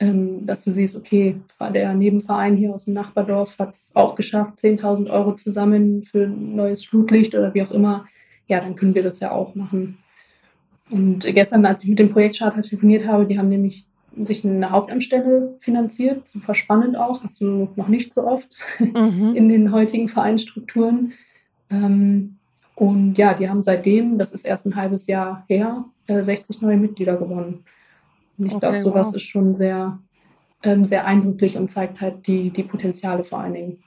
ähm, dass du siehst, okay, der Nebenverein hier aus dem Nachbardorf hat es auch geschafft, 10.000 Euro zu sammeln für ein neues Flutlicht oder wie auch immer. Ja, dann können wir das ja auch machen. Und gestern, als ich mit dem Projektcharter telefoniert habe, die haben nämlich sich eine Hauptamtsstelle finanziert. Super spannend auch. Hast du noch nicht so oft mhm. in den heutigen Vereinsstrukturen. Ähm, und ja, die haben seitdem, das ist erst ein halbes Jahr her, 60 äh, neue Mitglieder gewonnen. Und ich okay, glaube, sowas wow. ist schon sehr, ähm, sehr eindrücklich und zeigt halt die, die Potenziale vor allen Dingen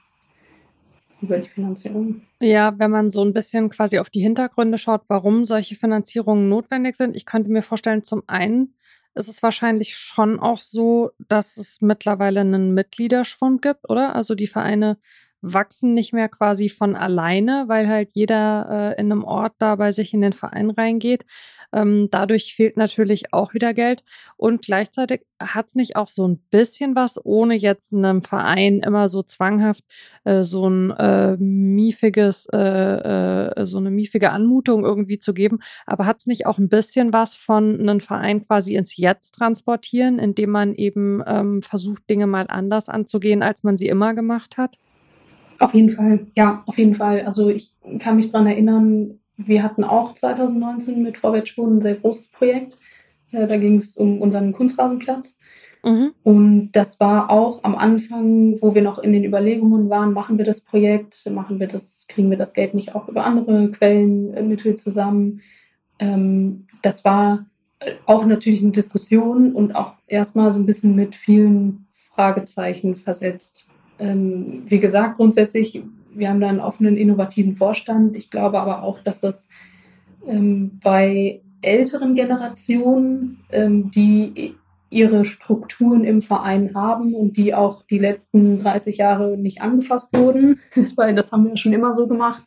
über die Finanzierung. Ja, wenn man so ein bisschen quasi auf die Hintergründe schaut, warum solche Finanzierungen notwendig sind. Ich könnte mir vorstellen, zum einen ist es wahrscheinlich schon auch so, dass es mittlerweile einen Mitgliederschwund gibt, oder? Also die Vereine wachsen nicht mehr quasi von alleine, weil halt jeder äh, in einem Ort da bei sich in den Verein reingeht. Ähm, dadurch fehlt natürlich auch wieder Geld. Und gleichzeitig hat es nicht auch so ein bisschen was, ohne jetzt einem Verein immer so zwanghaft äh, so ein äh, miefiges, äh, äh, so eine miefige Anmutung irgendwie zu geben. Aber hat es nicht auch ein bisschen was von einem Verein quasi ins Jetzt transportieren, indem man eben ähm, versucht, Dinge mal anders anzugehen, als man sie immer gemacht hat? Auf jeden Fall, ja, auf jeden Fall. Also ich kann mich daran erinnern, wir hatten auch 2019 mit Vorwärtsspuren ein sehr großes Projekt. Äh, da ging es um unseren Kunstrasenplatz. Mhm. Und das war auch am Anfang, wo wir noch in den Überlegungen waren, machen wir das Projekt, machen wir das, kriegen wir das Geld nicht auch über andere Quellenmittel zusammen. Ähm, das war auch natürlich eine Diskussion und auch erstmal so ein bisschen mit vielen Fragezeichen versetzt. Ähm, wie gesagt, grundsätzlich, wir haben da einen offenen, innovativen Vorstand. Ich glaube aber auch, dass das ähm, bei älteren Generationen, ähm, die ihre Strukturen im Verein haben und die auch die letzten 30 Jahre nicht angefasst wurden, weil das haben wir schon immer so gemacht,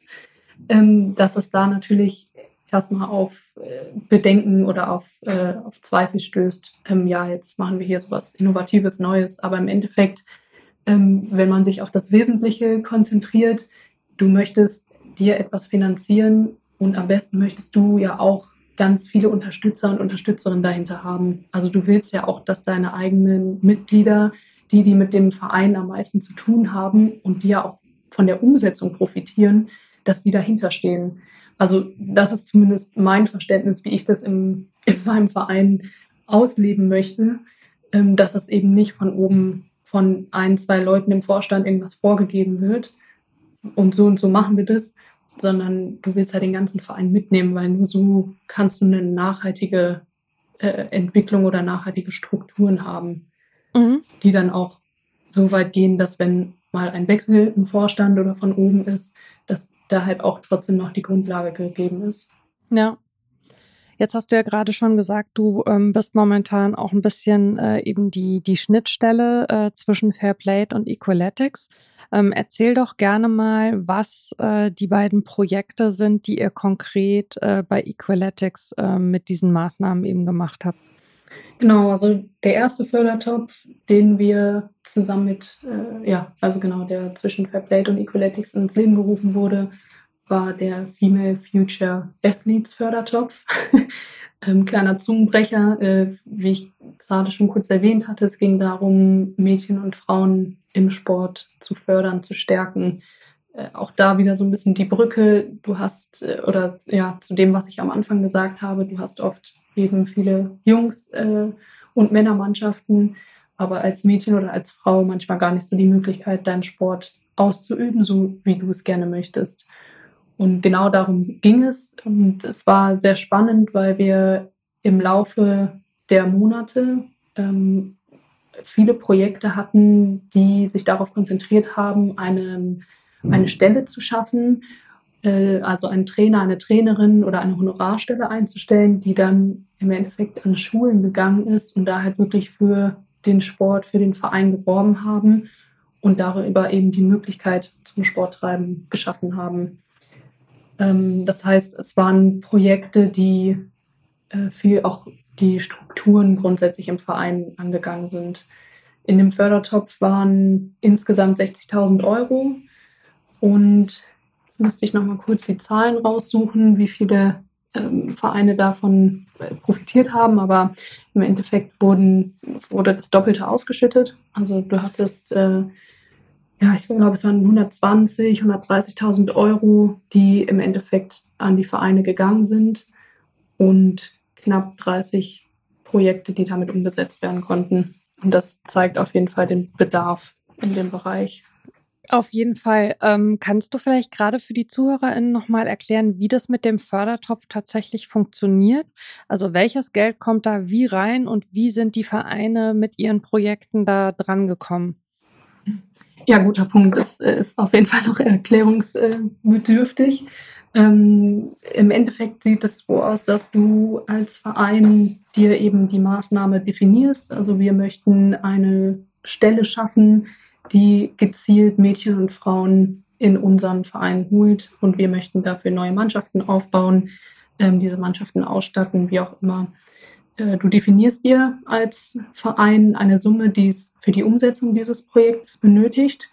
ähm, dass es da natürlich erstmal auf äh, Bedenken oder auf, äh, auf Zweifel stößt. Ähm, ja, jetzt machen wir hier so was Innovatives, Neues, aber im Endeffekt ähm, wenn man sich auf das Wesentliche konzentriert. Du möchtest dir etwas finanzieren und am besten möchtest du ja auch ganz viele Unterstützer und Unterstützerinnen dahinter haben. Also du willst ja auch, dass deine eigenen Mitglieder, die, die mit dem Verein am meisten zu tun haben und die ja auch von der Umsetzung profitieren, dass die dahinter stehen. Also das ist zumindest mein Verständnis, wie ich das im, in meinem Verein ausleben möchte, ähm, dass es eben nicht von oben von ein, zwei Leuten im Vorstand irgendwas vorgegeben wird und so und so machen wir das, sondern du willst halt den ganzen Verein mitnehmen, weil nur so kannst du eine nachhaltige äh, Entwicklung oder nachhaltige Strukturen haben, mhm. die dann auch so weit gehen, dass wenn mal ein Wechsel im Vorstand oder von oben ist, dass da halt auch trotzdem noch die Grundlage gegeben ist. Ja, Jetzt hast du ja gerade schon gesagt, du ähm, bist momentan auch ein bisschen äh, eben die, die Schnittstelle äh, zwischen Fairplay und Equaletics. Ähm, erzähl doch gerne mal, was äh, die beiden Projekte sind, die ihr konkret äh, bei Equaletics äh, mit diesen Maßnahmen eben gemacht habt. Genau, also der erste Fördertopf, den wir zusammen mit, äh, ja, also genau, der zwischen Fairplay und Equaletics ins Leben gerufen wurde, war der Female Future Athletes Fördertopf. ähm, kleiner Zungenbrecher, äh, wie ich gerade schon kurz erwähnt hatte, es ging darum, Mädchen und Frauen im Sport zu fördern, zu stärken. Äh, auch da wieder so ein bisschen die Brücke. Du hast, äh, oder ja, zu dem, was ich am Anfang gesagt habe, du hast oft eben viele Jungs äh, und Männermannschaften, aber als Mädchen oder als Frau manchmal gar nicht so die Möglichkeit, deinen Sport auszuüben, so wie du es gerne möchtest. Und genau darum ging es. Und es war sehr spannend, weil wir im Laufe der Monate ähm, viele Projekte hatten, die sich darauf konzentriert haben, eine, eine Stelle zu schaffen, äh, also einen Trainer, eine Trainerin oder eine Honorarstelle einzustellen, die dann im Endeffekt an Schulen gegangen ist und da halt wirklich für den Sport, für den Verein geworben haben und darüber eben die Möglichkeit zum Sporttreiben geschaffen haben. Ähm, das heißt, es waren Projekte, die äh, viel auch die Strukturen grundsätzlich im Verein angegangen sind. In dem Fördertopf waren insgesamt 60.000 Euro und jetzt müsste ich noch mal kurz die Zahlen raussuchen, wie viele ähm, Vereine davon äh, profitiert haben, aber im Endeffekt wurden, wurde das Doppelte ausgeschüttet. Also du hattest äh, ja, ich glaube, es waren 120, 130.000 Euro, die im Endeffekt an die Vereine gegangen sind und knapp 30 Projekte, die damit umgesetzt werden konnten. Und das zeigt auf jeden Fall den Bedarf in dem Bereich. Auf jeden Fall. Ähm, kannst du vielleicht gerade für die ZuhörerInnen nochmal erklären, wie das mit dem Fördertopf tatsächlich funktioniert? Also welches Geld kommt da wie rein und wie sind die Vereine mit ihren Projekten da dran gekommen? Ja, guter Punkt. Das äh, ist auf jeden Fall noch erklärungsbedürftig. Ähm, Im Endeffekt sieht es so aus, dass du als Verein dir eben die Maßnahme definierst. Also wir möchten eine Stelle schaffen, die gezielt Mädchen und Frauen in unseren Verein holt und wir möchten dafür neue Mannschaften aufbauen, ähm, diese Mannschaften ausstatten, wie auch immer. Äh, du definierst dir als Verein eine Summe, die es für die Umsetzung dieses Projektes benötigt.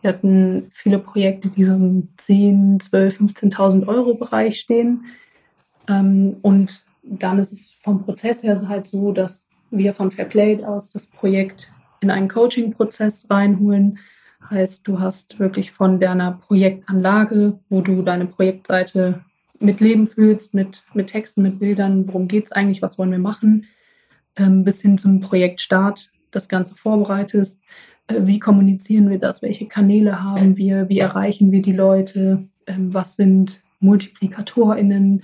Wir hatten viele Projekte, die so im 10, 12, 15.000 Euro Bereich stehen. Ähm, und dann ist es vom Prozess her halt so, dass wir von Fairplay aus das Projekt in einen Coaching-Prozess reinholen. Heißt, du hast wirklich von deiner Projektanlage, wo du deine Projektseite mit Leben fühlst, mit, mit Texten, mit Bildern, worum geht es eigentlich, was wollen wir machen, ähm, bis hin zum Projektstart das Ganze vorbereitest. Äh, wie kommunizieren wir das? Welche Kanäle haben wir? Wie erreichen wir die Leute? Ähm, was sind MultiplikatorInnen?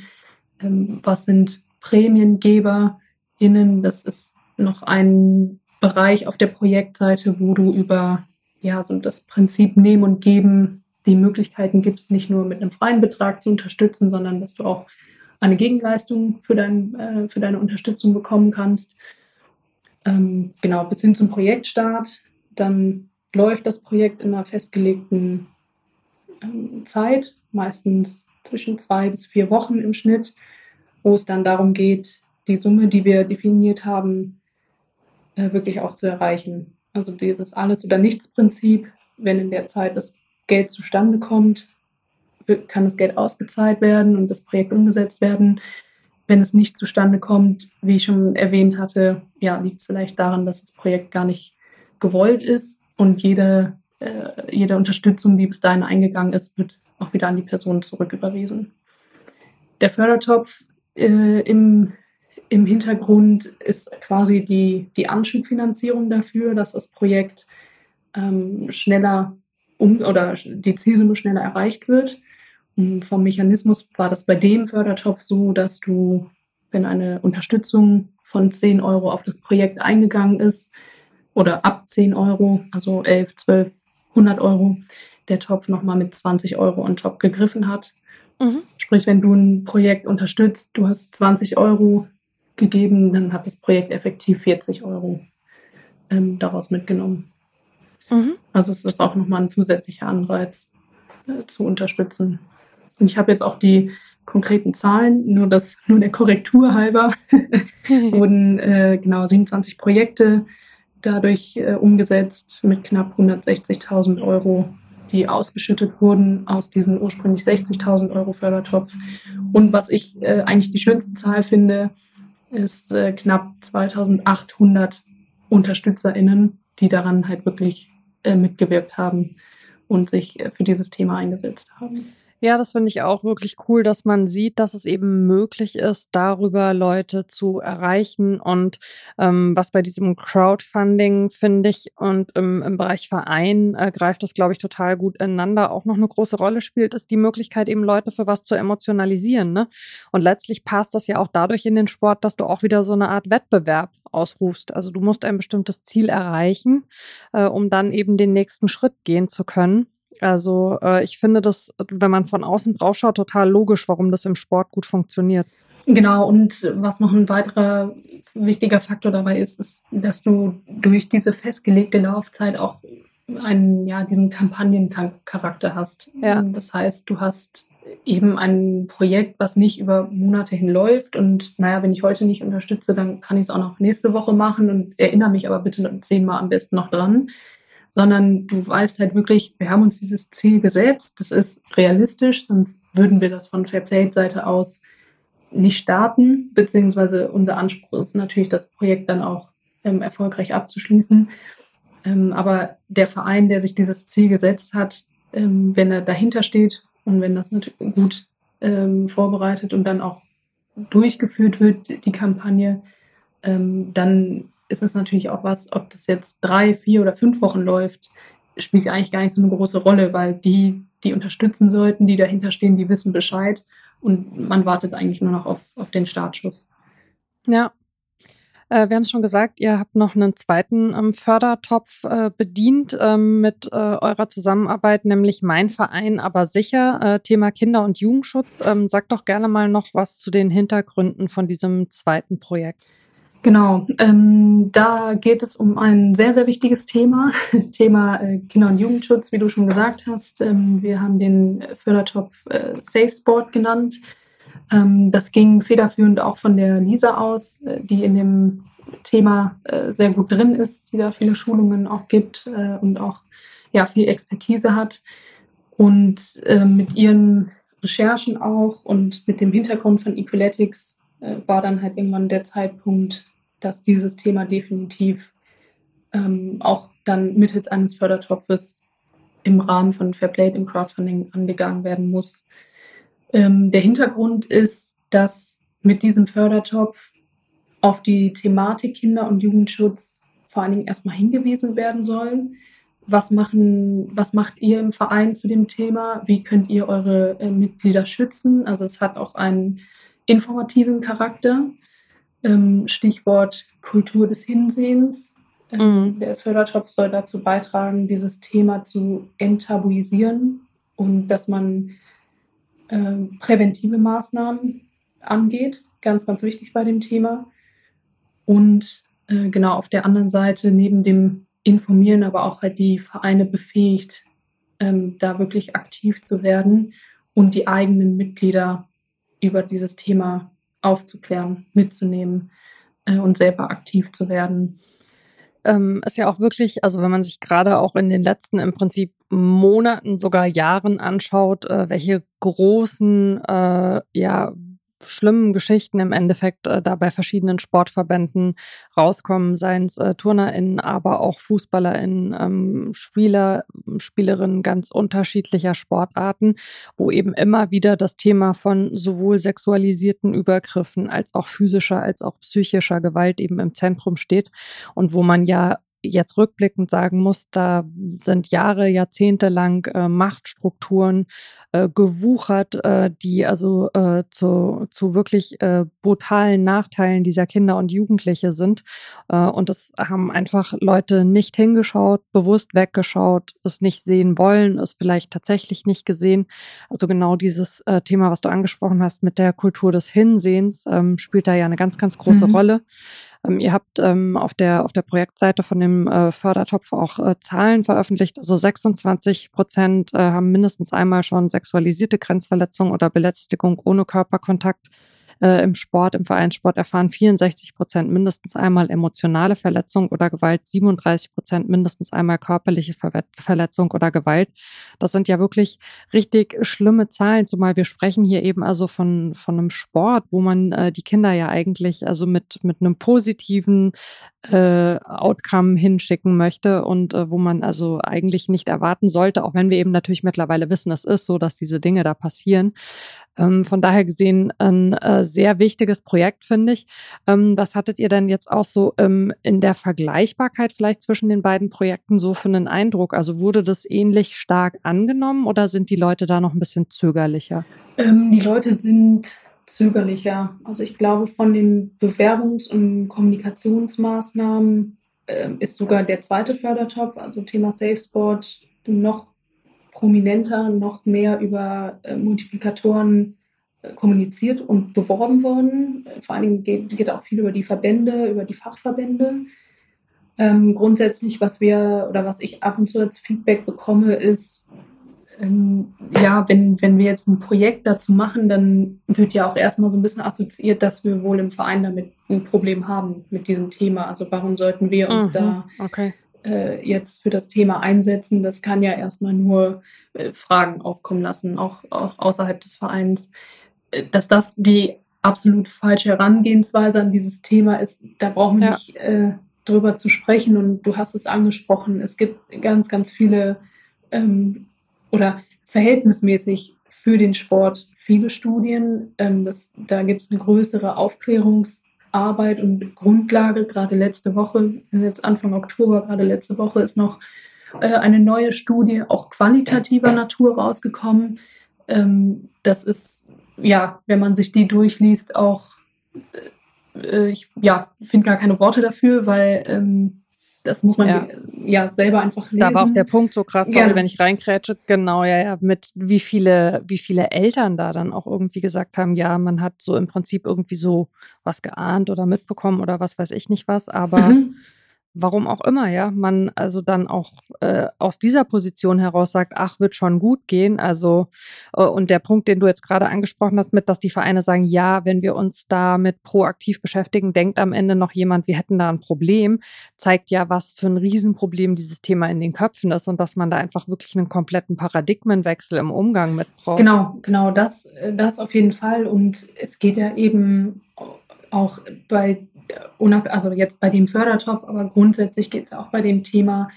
Ähm, was sind PrämiengeberInnen? Das ist noch ein Bereich auf der Projektseite, wo du über ja, so das Prinzip Nehmen und Geben die Möglichkeiten gibst, nicht nur mit einem freien Betrag zu unterstützen, sondern dass du auch eine Gegenleistung für, dein, äh, für deine Unterstützung bekommen kannst. Ähm, genau, bis hin zum Projektstart. Dann läuft das Projekt in einer festgelegten ähm, Zeit, meistens zwischen zwei bis vier Wochen im Schnitt, wo es dann darum geht, die Summe, die wir definiert haben, äh, wirklich auch zu erreichen. Also dieses Alles- oder Nichts-Prinzip, wenn in der Zeit das Geld zustande kommt, kann das Geld ausgezahlt werden und das Projekt umgesetzt werden. Wenn es nicht zustande kommt, wie ich schon erwähnt hatte, ja, liegt es vielleicht daran, dass das Projekt gar nicht gewollt ist und jede, äh, jede Unterstützung, die bis dahin eingegangen ist, wird auch wieder an die Person zurücküberwiesen. Der Fördertopf äh, im, im Hintergrund ist quasi die, die Anschubfinanzierung dafür, dass das Projekt ähm, schneller um, oder die Zielsumme schneller erreicht wird. Und vom Mechanismus war das bei dem Fördertopf so, dass du, wenn eine Unterstützung von 10 Euro auf das Projekt eingegangen ist, oder ab 10 Euro, also 11, 12, 100 Euro, der Topf nochmal mit 20 Euro on top gegriffen hat. Mhm. Sprich, wenn du ein Projekt unterstützt, du hast 20 Euro gegeben, dann hat das Projekt effektiv 40 Euro ähm, daraus mitgenommen. Mhm. Also es ist auch nochmal ein zusätzlicher Anreiz äh, zu unterstützen. Und ich habe jetzt auch die konkreten Zahlen, nur das, nur der Korrektur halber, wurden äh, genau 27 Projekte dadurch äh, umgesetzt mit knapp 160.000 Euro, die ausgeschüttet wurden aus diesem ursprünglich 60.000 Euro Fördertopf. Und was ich äh, eigentlich die schönste Zahl finde, ist äh, knapp 2.800 UnterstützerInnen, die daran halt wirklich mitgewirkt haben und sich äh, für dieses Thema eingesetzt haben. Ja, das finde ich auch wirklich cool, dass man sieht, dass es eben möglich ist, darüber Leute zu erreichen. Und ähm, was bei diesem Crowdfunding, finde ich, und im, im Bereich Verein äh, greift das, glaube ich, total gut ineinander, auch noch eine große Rolle spielt, ist die Möglichkeit, eben Leute für was zu emotionalisieren. Ne? Und letztlich passt das ja auch dadurch in den Sport, dass du auch wieder so eine Art Wettbewerb ausrufst. Also du musst ein bestimmtes Ziel erreichen, äh, um dann eben den nächsten Schritt gehen zu können. Also äh, ich finde das, wenn man von außen drauf schaut, total logisch, warum das im Sport gut funktioniert. Genau, und was noch ein weiterer wichtiger Faktor dabei ist, ist, dass du durch diese festgelegte Laufzeit auch einen, ja, diesen Kampagnencharakter hast. Ja. Das heißt, du hast eben ein Projekt, was nicht über Monate hin läuft und naja, wenn ich heute nicht unterstütze, dann kann ich es auch noch nächste Woche machen und erinnere mich aber bitte zehnmal am besten noch dran sondern du weißt halt wirklich, wir haben uns dieses Ziel gesetzt, das ist realistisch, sonst würden wir das von Fairplay-Seite aus nicht starten, beziehungsweise unser Anspruch ist natürlich, das Projekt dann auch ähm, erfolgreich abzuschließen. Ähm, aber der Verein, der sich dieses Ziel gesetzt hat, ähm, wenn er dahinter steht und wenn das gut ähm, vorbereitet und dann auch durchgeführt wird, die Kampagne, ähm, dann ist es natürlich auch was, ob das jetzt drei, vier oder fünf Wochen läuft, spielt eigentlich gar nicht so eine große Rolle, weil die, die unterstützen sollten, die dahinter stehen, die wissen Bescheid und man wartet eigentlich nur noch auf, auf den Startschuss. Ja. Äh, wir haben es schon gesagt, ihr habt noch einen zweiten ähm, Fördertopf äh, bedient ähm, mit äh, eurer Zusammenarbeit, nämlich Mein Verein, aber sicher, äh, Thema Kinder- und Jugendschutz. Ähm, sagt doch gerne mal noch was zu den Hintergründen von diesem zweiten Projekt. Genau, ähm, da geht es um ein sehr, sehr wichtiges Thema, Thema äh, Kinder- und Jugendschutz, wie du schon gesagt hast. Ähm, wir haben den Fördertopf äh, Safe Sport genannt. Ähm, das ging federführend auch von der Lisa aus, äh, die in dem Thema äh, sehr gut drin ist, die da viele Schulungen auch gibt äh, und auch ja, viel Expertise hat. Und äh, mit ihren Recherchen auch und mit dem Hintergrund von Equaletics war dann halt irgendwann der Zeitpunkt, dass dieses Thema definitiv ähm, auch dann mittels eines Fördertopfes im Rahmen von Fairplay im Crowdfunding angegangen werden muss. Ähm, der Hintergrund ist, dass mit diesem Fördertopf auf die Thematik Kinder- und Jugendschutz vor allen Dingen erstmal hingewiesen werden soll. Was, machen, was macht ihr im Verein zu dem Thema? Wie könnt ihr eure äh, Mitglieder schützen? Also es hat auch einen informativen Charakter. Ähm, Stichwort Kultur des Hinsehens. Ähm, mhm. Der Fördertopf soll dazu beitragen, dieses Thema zu enttabuisieren und dass man äh, präventive Maßnahmen angeht. Ganz, ganz wichtig bei dem Thema. Und äh, genau auf der anderen Seite neben dem Informieren, aber auch halt die Vereine befähigt, ähm, da wirklich aktiv zu werden und die eigenen Mitglieder über dieses Thema aufzuklären, mitzunehmen äh, und selber aktiv zu werden. Ähm, ist ja auch wirklich, also wenn man sich gerade auch in den letzten im Prinzip Monaten, sogar Jahren anschaut, äh, welche großen äh, ja, schlimmen Geschichten im Endeffekt äh, da bei verschiedenen Sportverbänden rauskommen, seien es äh, TurnerInnen, aber auch FußballerInnen, ähm, Spieler, Spielerinnen ganz unterschiedlicher Sportarten, wo eben immer wieder das Thema von sowohl sexualisierten Übergriffen als auch physischer als auch psychischer Gewalt eben im Zentrum steht und wo man ja jetzt rückblickend sagen muss, da sind Jahre, Jahrzehnte lang äh, Machtstrukturen äh, gewuchert, äh, die also äh, zu, zu wirklich äh, brutalen Nachteilen dieser Kinder und Jugendliche sind. Äh, und das haben einfach Leute nicht hingeschaut, bewusst weggeschaut, es nicht sehen wollen, es vielleicht tatsächlich nicht gesehen. Also genau dieses Thema, was du angesprochen hast mit der Kultur des Hinsehens, ähm, spielt da ja eine ganz, ganz große mhm. Rolle. Ähm, ihr habt ähm, auf, der, auf der Projektseite von dem äh, Fördertopf auch äh, Zahlen veröffentlicht. Also 26 Prozent äh, haben mindestens einmal schon sexualisierte Grenzverletzung oder Belästigung ohne Körperkontakt äh, im Sport, im Vereinssport erfahren 64 Prozent mindestens einmal emotionale Verletzung oder Gewalt, 37 Prozent mindestens einmal körperliche Ver Verletzung oder Gewalt. Das sind ja wirklich richtig schlimme Zahlen, zumal wir sprechen hier eben also von, von einem Sport, wo man äh, die Kinder ja eigentlich also mit, mit einem positiven äh, Outcome hinschicken möchte und äh, wo man also eigentlich nicht erwarten sollte, auch wenn wir eben natürlich mittlerweile wissen, es ist so, dass diese Dinge da passieren. Ähm, von daher gesehen ein äh, sehr wichtiges Projekt, finde ich. Ähm, was hattet ihr denn jetzt auch so ähm, in der Vergleichbarkeit vielleicht zwischen den beiden Projekten so für einen Eindruck? Also wurde das ähnlich stark angenommen oder sind die Leute da noch ein bisschen zögerlicher? Ähm, die Leute sind zögerlicher. Also ich glaube, von den Bewerbungs- und Kommunikationsmaßnahmen äh, ist sogar der zweite Fördertopf, also Thema Safe Sport, noch prominenter, noch mehr über äh, Multiplikatoren äh, kommuniziert und beworben worden. Vor allen Dingen geht, geht, auch viel über die Verbände, über die Fachverbände. Ähm, grundsätzlich, was wir oder was ich ab und zu als Feedback bekomme, ist, ähm, ja, wenn, wenn wir jetzt ein Projekt dazu machen, dann wird ja auch erstmal so ein bisschen assoziiert, dass wir wohl im Verein damit ein Problem haben mit diesem Thema. Also warum sollten wir uns mhm, da okay. Äh, jetzt für das Thema einsetzen? Das kann ja erstmal nur äh, Fragen aufkommen lassen, auch, auch außerhalb des Vereins. Äh, dass das die absolut falsche Herangehensweise an dieses Thema ist, da brauchen wir ja. nicht äh, drüber zu sprechen. Und du hast es angesprochen, es gibt ganz, ganz viele ähm, oder verhältnismäßig für den Sport viele Studien. Ähm, das, da gibt es eine größere Aufklärungsarbeit und Grundlage. Gerade letzte Woche, jetzt Anfang Oktober, gerade letzte Woche ist noch äh, eine neue Studie, auch qualitativer Natur rausgekommen. Ähm, das ist, ja, wenn man sich die durchliest, auch, äh, ich ja, finde gar keine Worte dafür, weil ähm, das muss man ja. ja. selber einfach lesen. Da war auch der Punkt so krass, sorry, ja. wenn ich reinkrätsche. Genau, ja, ja, mit wie viele, wie viele Eltern da dann auch irgendwie gesagt haben, ja, man hat so im Prinzip irgendwie so was geahnt oder mitbekommen oder was weiß ich nicht was, aber mhm warum auch immer, ja, man also dann auch äh, aus dieser Position heraus sagt, ach, wird schon gut gehen. Also, äh, und der Punkt, den du jetzt gerade angesprochen hast, mit, dass die Vereine sagen, ja, wenn wir uns damit proaktiv beschäftigen, denkt am Ende noch jemand, wir hätten da ein Problem, zeigt ja, was für ein Riesenproblem dieses Thema in den Köpfen ist und dass man da einfach wirklich einen kompletten Paradigmenwechsel im Umgang mit braucht. Genau, genau, das, das auf jeden Fall. Und es geht ja eben auch bei also jetzt bei dem Fördertopf, aber grundsätzlich geht es ja auch bei dem Thema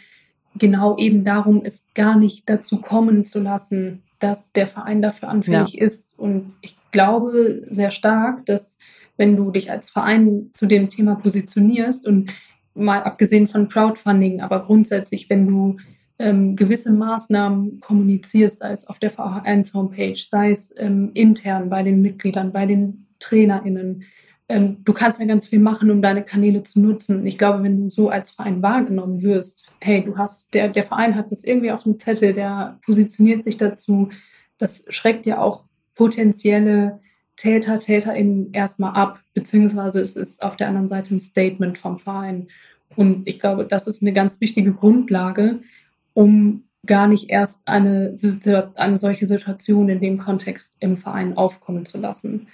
genau eben darum, es gar nicht dazu kommen zu lassen, dass der Verein dafür anfällig ja. ist. Und ich glaube sehr stark, dass wenn du dich als Verein zu dem Thema positionierst und mal abgesehen von Crowdfunding, aber grundsätzlich, wenn du ähm, gewisse Maßnahmen kommunizierst, sei es auf der Vereins-Homepage, sei es ähm, intern bei den Mitgliedern, bei den TrainerInnen, ähm, du kannst ja ganz viel machen, um deine Kanäle zu nutzen. Ich glaube, wenn du so als Verein wahrgenommen wirst, hey, du hast, der, der Verein hat das irgendwie auf dem Zettel, der positioniert sich dazu, das schreckt ja auch potenzielle Täter, TäterInnen erstmal ab, beziehungsweise es ist auf der anderen Seite ein Statement vom Verein. Und ich glaube, das ist eine ganz wichtige Grundlage, um gar nicht erst eine, eine solche Situation in dem Kontext im Verein aufkommen zu lassen.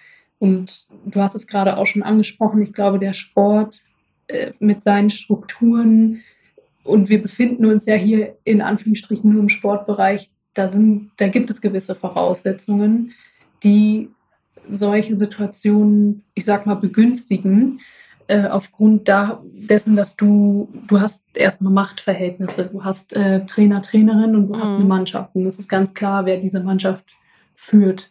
Und du hast es gerade auch schon angesprochen, ich glaube, der Sport äh, mit seinen Strukturen und wir befinden uns ja hier in Anführungsstrichen nur im Sportbereich, da, sind, da gibt es gewisse Voraussetzungen, die solche Situationen, ich sag mal, begünstigen, äh, aufgrund da, dessen, dass du, du hast erstmal Machtverhältnisse, du hast äh, Trainer, Trainerin und du mhm. hast eine Mannschaft. Und es ist ganz klar, wer diese Mannschaft führt.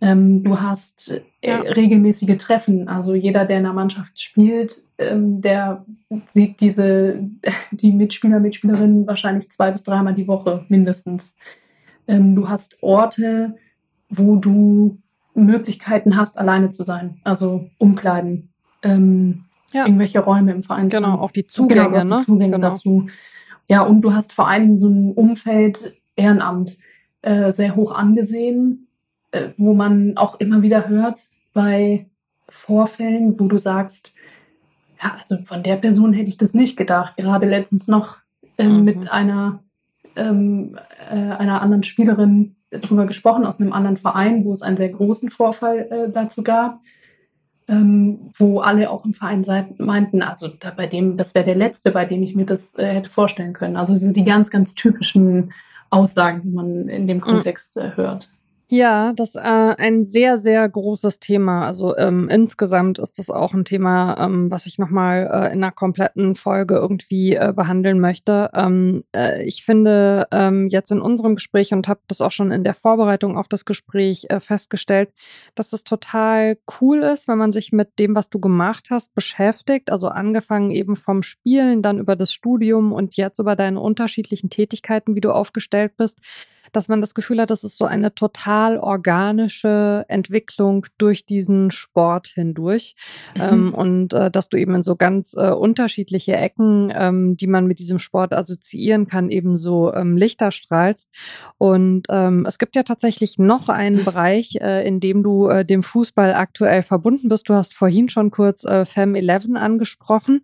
Ähm, du hast äh, ja. regelmäßige Treffen. Also jeder, der in einer Mannschaft spielt, ähm, der sieht diese, die Mitspieler, Mitspielerinnen wahrscheinlich zwei bis dreimal die Woche mindestens. Ähm, du hast Orte, wo du Möglichkeiten hast, alleine zu sein. Also Umkleiden, ähm, ja. irgendwelche Räume im Verein. Genau, auch die Zugänge, genau, ne? die Zugänge genau. dazu. Ja, und du hast vor allem so ein Umfeld Ehrenamt äh, sehr hoch angesehen wo man auch immer wieder hört bei Vorfällen, wo du sagst, ja, also von der Person hätte ich das nicht gedacht. Gerade letztens noch ähm, mhm. mit einer, ähm, äh, einer anderen Spielerin darüber gesprochen aus einem anderen Verein, wo es einen sehr großen Vorfall äh, dazu gab. ähm, wo alle auch im Verein meinten, also da bei dem, das wäre der letzte, bei dem ich mir das äh, hätte vorstellen können. Also so die ganz, ganz typischen Aussagen, die man in dem mm. Kontext äh, hört. Ja, das ist äh, ein sehr, sehr großes Thema. Also ähm, insgesamt ist das auch ein Thema, ähm, was ich nochmal äh, in einer kompletten Folge irgendwie äh, behandeln möchte. Ähm, äh, ich finde ähm, jetzt in unserem Gespräch und habe das auch schon in der Vorbereitung auf das Gespräch äh, festgestellt, dass es total cool ist, wenn man sich mit dem, was du gemacht hast, beschäftigt. Also angefangen eben vom Spielen, dann über das Studium und jetzt über deine unterschiedlichen Tätigkeiten, wie du aufgestellt bist dass man das Gefühl hat, das ist so eine total organische Entwicklung durch diesen Sport hindurch. Mhm. Ähm, und äh, dass du eben in so ganz äh, unterschiedliche Ecken, ähm, die man mit diesem Sport assoziieren kann, eben so ähm, Lichter strahlst. Und ähm, es gibt ja tatsächlich noch einen Bereich, äh, in dem du äh, dem Fußball aktuell verbunden bist. Du hast vorhin schon kurz äh, Fem 11 angesprochen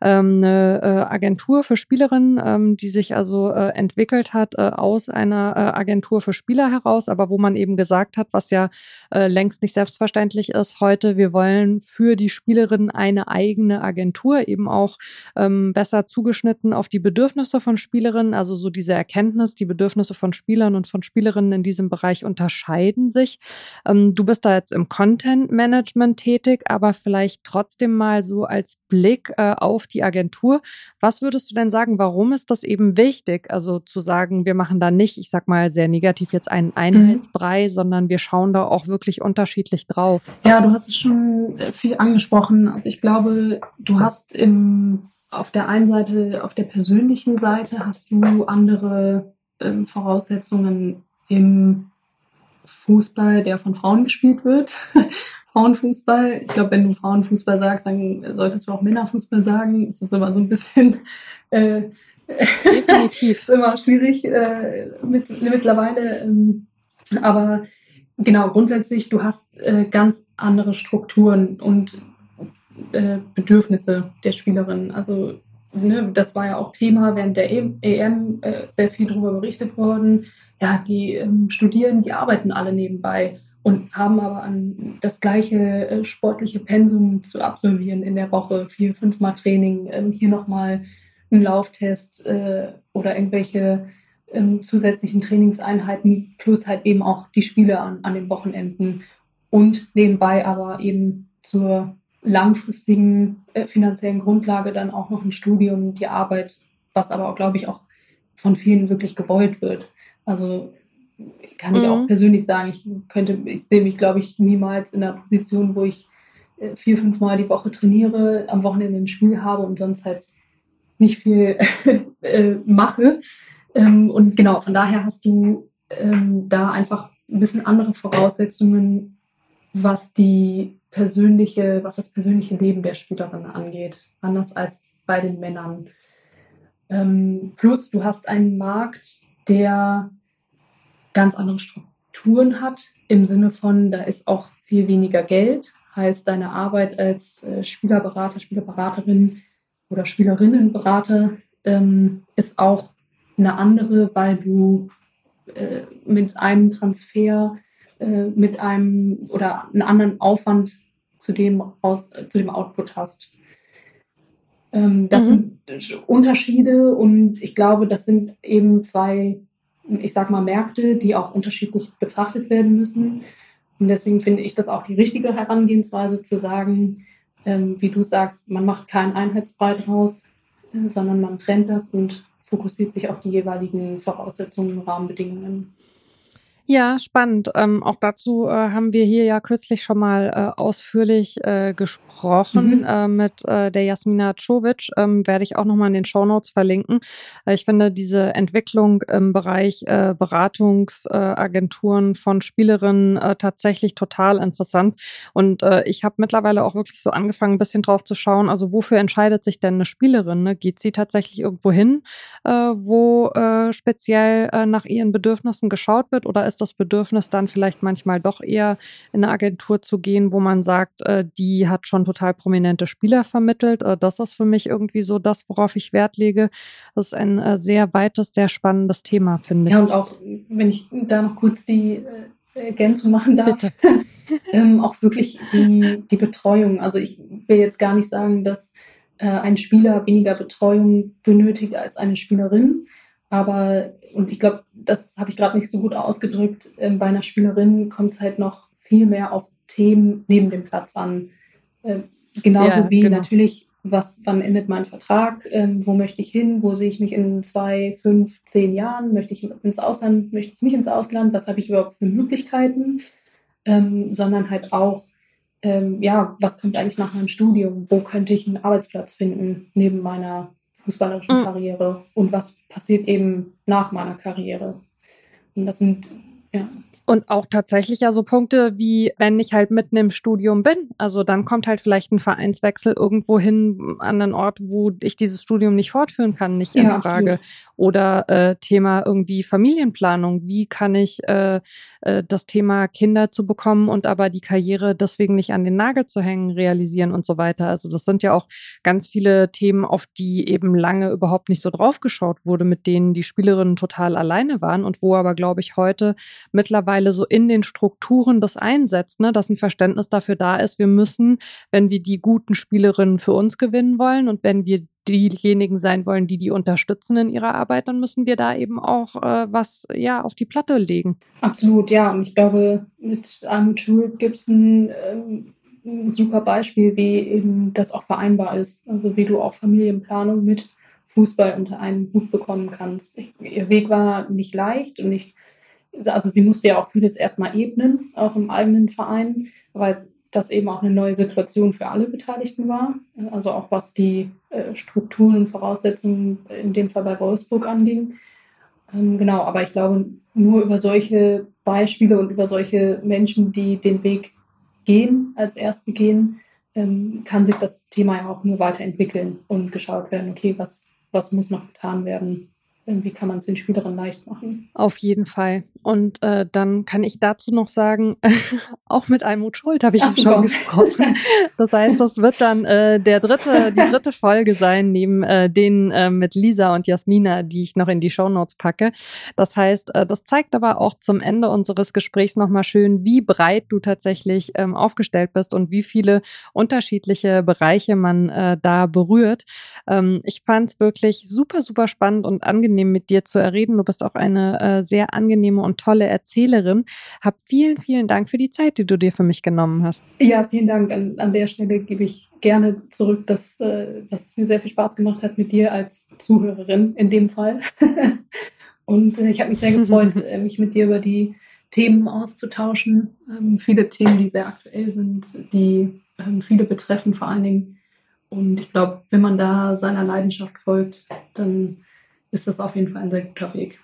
ähm, eine äh, Agentur für Spielerinnen, ähm, die sich also äh, entwickelt hat äh, aus einer äh, Agentur für Spieler heraus, aber wo man eben gesagt hat, was ja äh, längst nicht selbstverständlich ist heute, wir wollen für die Spielerinnen eine eigene Agentur, eben auch ähm, besser zugeschnitten auf die Bedürfnisse von Spielerinnen, also so diese Erkenntnis, die Bedürfnisse von Spielern und von Spielerinnen in diesem Bereich unterscheiden sich. Ähm, du bist da jetzt im Content Management tätig, aber vielleicht trotzdem mal so als Blick äh, auf auf die Agentur. Was würdest du denn sagen, warum ist das eben wichtig? Also zu sagen, wir machen da nicht, ich sag mal sehr negativ jetzt einen mhm. Einheitsbrei, mhm. sondern wir schauen da auch wirklich unterschiedlich drauf. Ja, du hast es schon äh, viel angesprochen. Also ich glaube, du hast im, auf der einen Seite, auf der persönlichen Seite hast du andere ähm, Voraussetzungen im Fußball, der von Frauen gespielt wird. Frauenfußball. Ich glaube, wenn du Frauenfußball sagst, dann solltest du auch Männerfußball sagen. Es ist immer so ein bisschen äh, definitiv immer schwierig äh, mit, mittlerweile. Ähm, aber genau, grundsätzlich, du hast äh, ganz andere Strukturen und äh, Bedürfnisse der Spielerin. Also ne, das war ja auch Thema während der EM äh, sehr viel darüber berichtet worden. Ja, die ähm, studieren, die arbeiten alle nebenbei und haben aber an das gleiche äh, sportliche Pensum zu absolvieren in der Woche, vier, fünfmal Training, ähm, hier nochmal ein Lauftest äh, oder irgendwelche ähm, zusätzlichen Trainingseinheiten, plus halt eben auch die Spiele an, an den Wochenenden und nebenbei aber eben zur langfristigen äh, finanziellen Grundlage dann auch noch ein Studium, die Arbeit, was aber auch, glaube ich, auch von vielen wirklich gewollt wird. Also kann ich mhm. auch persönlich sagen, ich könnte, ich sehe mich, glaube ich, niemals in einer Position, wo ich äh, vier, fünf Mal die Woche trainiere, am Wochenende ein Spiel habe und sonst halt nicht viel äh, mache. Ähm, und genau, von daher hast du ähm, da einfach ein bisschen andere Voraussetzungen, was die persönliche, was das persönliche Leben der Spielerin angeht, anders als bei den Männern. Ähm, plus, du hast einen Markt, der ganz andere Strukturen hat, im Sinne von, da ist auch viel weniger Geld, heißt deine Arbeit als äh, Spielerberater, Spielerberaterin oder Spielerinnenberater ähm, ist auch eine andere, weil du äh, mit einem Transfer, äh, mit einem oder einen anderen Aufwand zu dem, aus, zu dem Output hast. Ähm, das mhm. sind Unterschiede und ich glaube, das sind eben zwei ich sag mal, Märkte, die auch unterschiedlich betrachtet werden müssen. Und deswegen finde ich das auch die richtige Herangehensweise zu sagen, ähm, wie du sagst, man macht keinen Einheitsbrei draus, äh, sondern man trennt das und fokussiert sich auf die jeweiligen Voraussetzungen, Rahmenbedingungen. Ja, spannend. Ähm, auch dazu äh, haben wir hier ja kürzlich schon mal äh, ausführlich äh, gesprochen mhm. Äh, mit äh, der Jasmina Czovic. Ähm, werde ich auch nochmal in den Show Notes verlinken. Äh, ich finde diese Entwicklung im Bereich Beratungsagenturen von Spielerinnen tatsächlich total interessant. Und ich habe mittlerweile auch wirklich so angefangen, ein bisschen drauf zu schauen, also wofür entscheidet sich denn eine Spielerin? Ne? Geht sie tatsächlich irgendwo hin, wo speziell nach ihren Bedürfnissen geschaut wird oder ist ist das Bedürfnis dann vielleicht manchmal doch eher in eine Agentur zu gehen, wo man sagt, äh, die hat schon total prominente Spieler vermittelt. Äh, das ist für mich irgendwie so das, worauf ich Wert lege. Das ist ein äh, sehr weites, sehr spannendes Thema, finde ich. Ja, und auch, wenn ich da noch kurz die äh, Ergänzung machen darf. Bitte. ähm, auch wirklich die, die Betreuung. Also ich will jetzt gar nicht sagen, dass äh, ein Spieler weniger Betreuung benötigt als eine Spielerin. Aber, und ich glaube, das habe ich gerade nicht so gut ausgedrückt, äh, bei einer Spielerin kommt es halt noch viel mehr auf Themen neben dem Platz an. Äh, genauso ja, wie genau. natürlich, was, wann endet mein Vertrag, ähm, wo möchte ich hin, wo sehe ich mich in zwei, fünf, zehn Jahren, möchte ich ins Ausland, möchte ich nicht ins Ausland, was habe ich überhaupt für Möglichkeiten, ähm, sondern halt auch, ähm, ja, was kommt eigentlich nach meinem Studium? Wo könnte ich einen Arbeitsplatz finden neben meiner fußballerischen mhm. Karriere? Und was passiert eben nach meiner Karriere? Und das sind, ja. Und auch tatsächlich ja so Punkte wie, wenn ich halt mitten im Studium bin, also dann kommt halt vielleicht ein Vereinswechsel irgendwo hin an einen Ort, wo ich dieses Studium nicht fortführen kann, nicht in ja, Frage. Absolut. Oder äh, Thema irgendwie Familienplanung. Wie kann ich äh, äh, das Thema Kinder zu bekommen und aber die Karriere deswegen nicht an den Nagel zu hängen, realisieren und so weiter. Also das sind ja auch ganz viele Themen, auf die eben lange überhaupt nicht so draufgeschaut wurde, mit denen die Spielerinnen total alleine waren und wo aber, glaube ich, heute mittlerweile mittlerweile so in den Strukturen das einsetzt, ne, dass ein Verständnis dafür da ist, wir müssen, wenn wir die guten Spielerinnen für uns gewinnen wollen und wenn wir diejenigen sein wollen, die die unterstützen in ihrer Arbeit, dann müssen wir da eben auch äh, was ja auf die Platte legen. Absolut, ja. Und ich glaube, mit Armut Schuld gibt es ein, ähm, super Beispiel, wie eben das auch vereinbar ist. Also wie du auch Familienplanung mit Fußball unter einen Hut bekommen kannst. Ihr Weg war nicht leicht und ich also sie musste ja auch vieles erstmal ebnen, auch im eigenen Verein, weil das eben auch eine neue Situation für alle Beteiligten war. Also auch was die äh, Strukturen und Voraussetzungen in dem Fall bei Wolfsburg anging. Ähm, genau, aber ich glaube, nur über solche Beispiele und über solche Menschen, die den Weg gehen, als Erste gehen, ähm, kann sich das Thema ja auch nur weiterentwickeln und geschaut werden, okay, was, was muss noch getan werden, wie kann man es den Spielerinnen leicht machen. Auf jeden Fall. Und äh, dann kann ich dazu noch sagen, auch mit Almut Schuld habe ich Ach, schon gesprochen. Das heißt, das wird dann äh, der dritte, die dritte Folge sein, neben äh, denen äh, mit Lisa und Jasmina, die ich noch in die Shownotes packe. Das heißt, äh, das zeigt aber auch zum Ende unseres Gesprächs nochmal schön, wie breit du tatsächlich ähm, aufgestellt bist und wie viele unterschiedliche Bereiche man äh, da berührt. Ähm, ich fand es wirklich super, super spannend und angenehm angenehm, mit dir zu reden. Du bist auch eine äh, sehr angenehme und tolle Erzählerin. Hab vielen, vielen Dank für die Zeit, die du dir für mich genommen hast. Ja, vielen Dank. An, an der Stelle gebe ich gerne zurück, dass, äh, dass es mir sehr viel Spaß gemacht hat mit dir als Zuhörerin in dem Fall. und äh, ich habe mich sehr gefreut, äh, mich mit dir über die Themen auszutauschen. Ähm, viele Themen, die sehr aktuell sind, die ähm, viele betreffen vor allen Dingen. Und ich glaube, wenn man da seiner Leidenschaft folgt, dann ist das auf jeden Fall ein sehr guter Weg.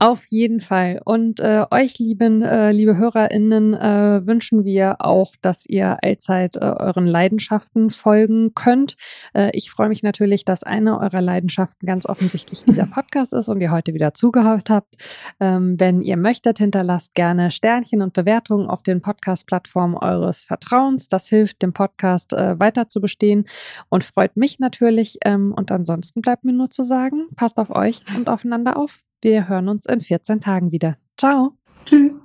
Auf jeden Fall. Und äh, euch, lieben, äh, liebe HörerInnen, äh, wünschen wir auch, dass ihr allzeit äh, euren Leidenschaften folgen könnt. Äh, ich freue mich natürlich, dass eine eurer Leidenschaften ganz offensichtlich dieser Podcast ist und ihr heute wieder zugehört habt. Ähm, wenn ihr möchtet, hinterlasst gerne Sternchen und Bewertungen auf den Podcast-Plattformen eures Vertrauens. Das hilft dem Podcast äh, weiter zu bestehen und freut mich natürlich. Ähm, und ansonsten bleibt mir nur zu sagen, passt auf euch und aufeinander auf. Wir hören uns in 14 Tagen wieder. Ciao. Tschüss.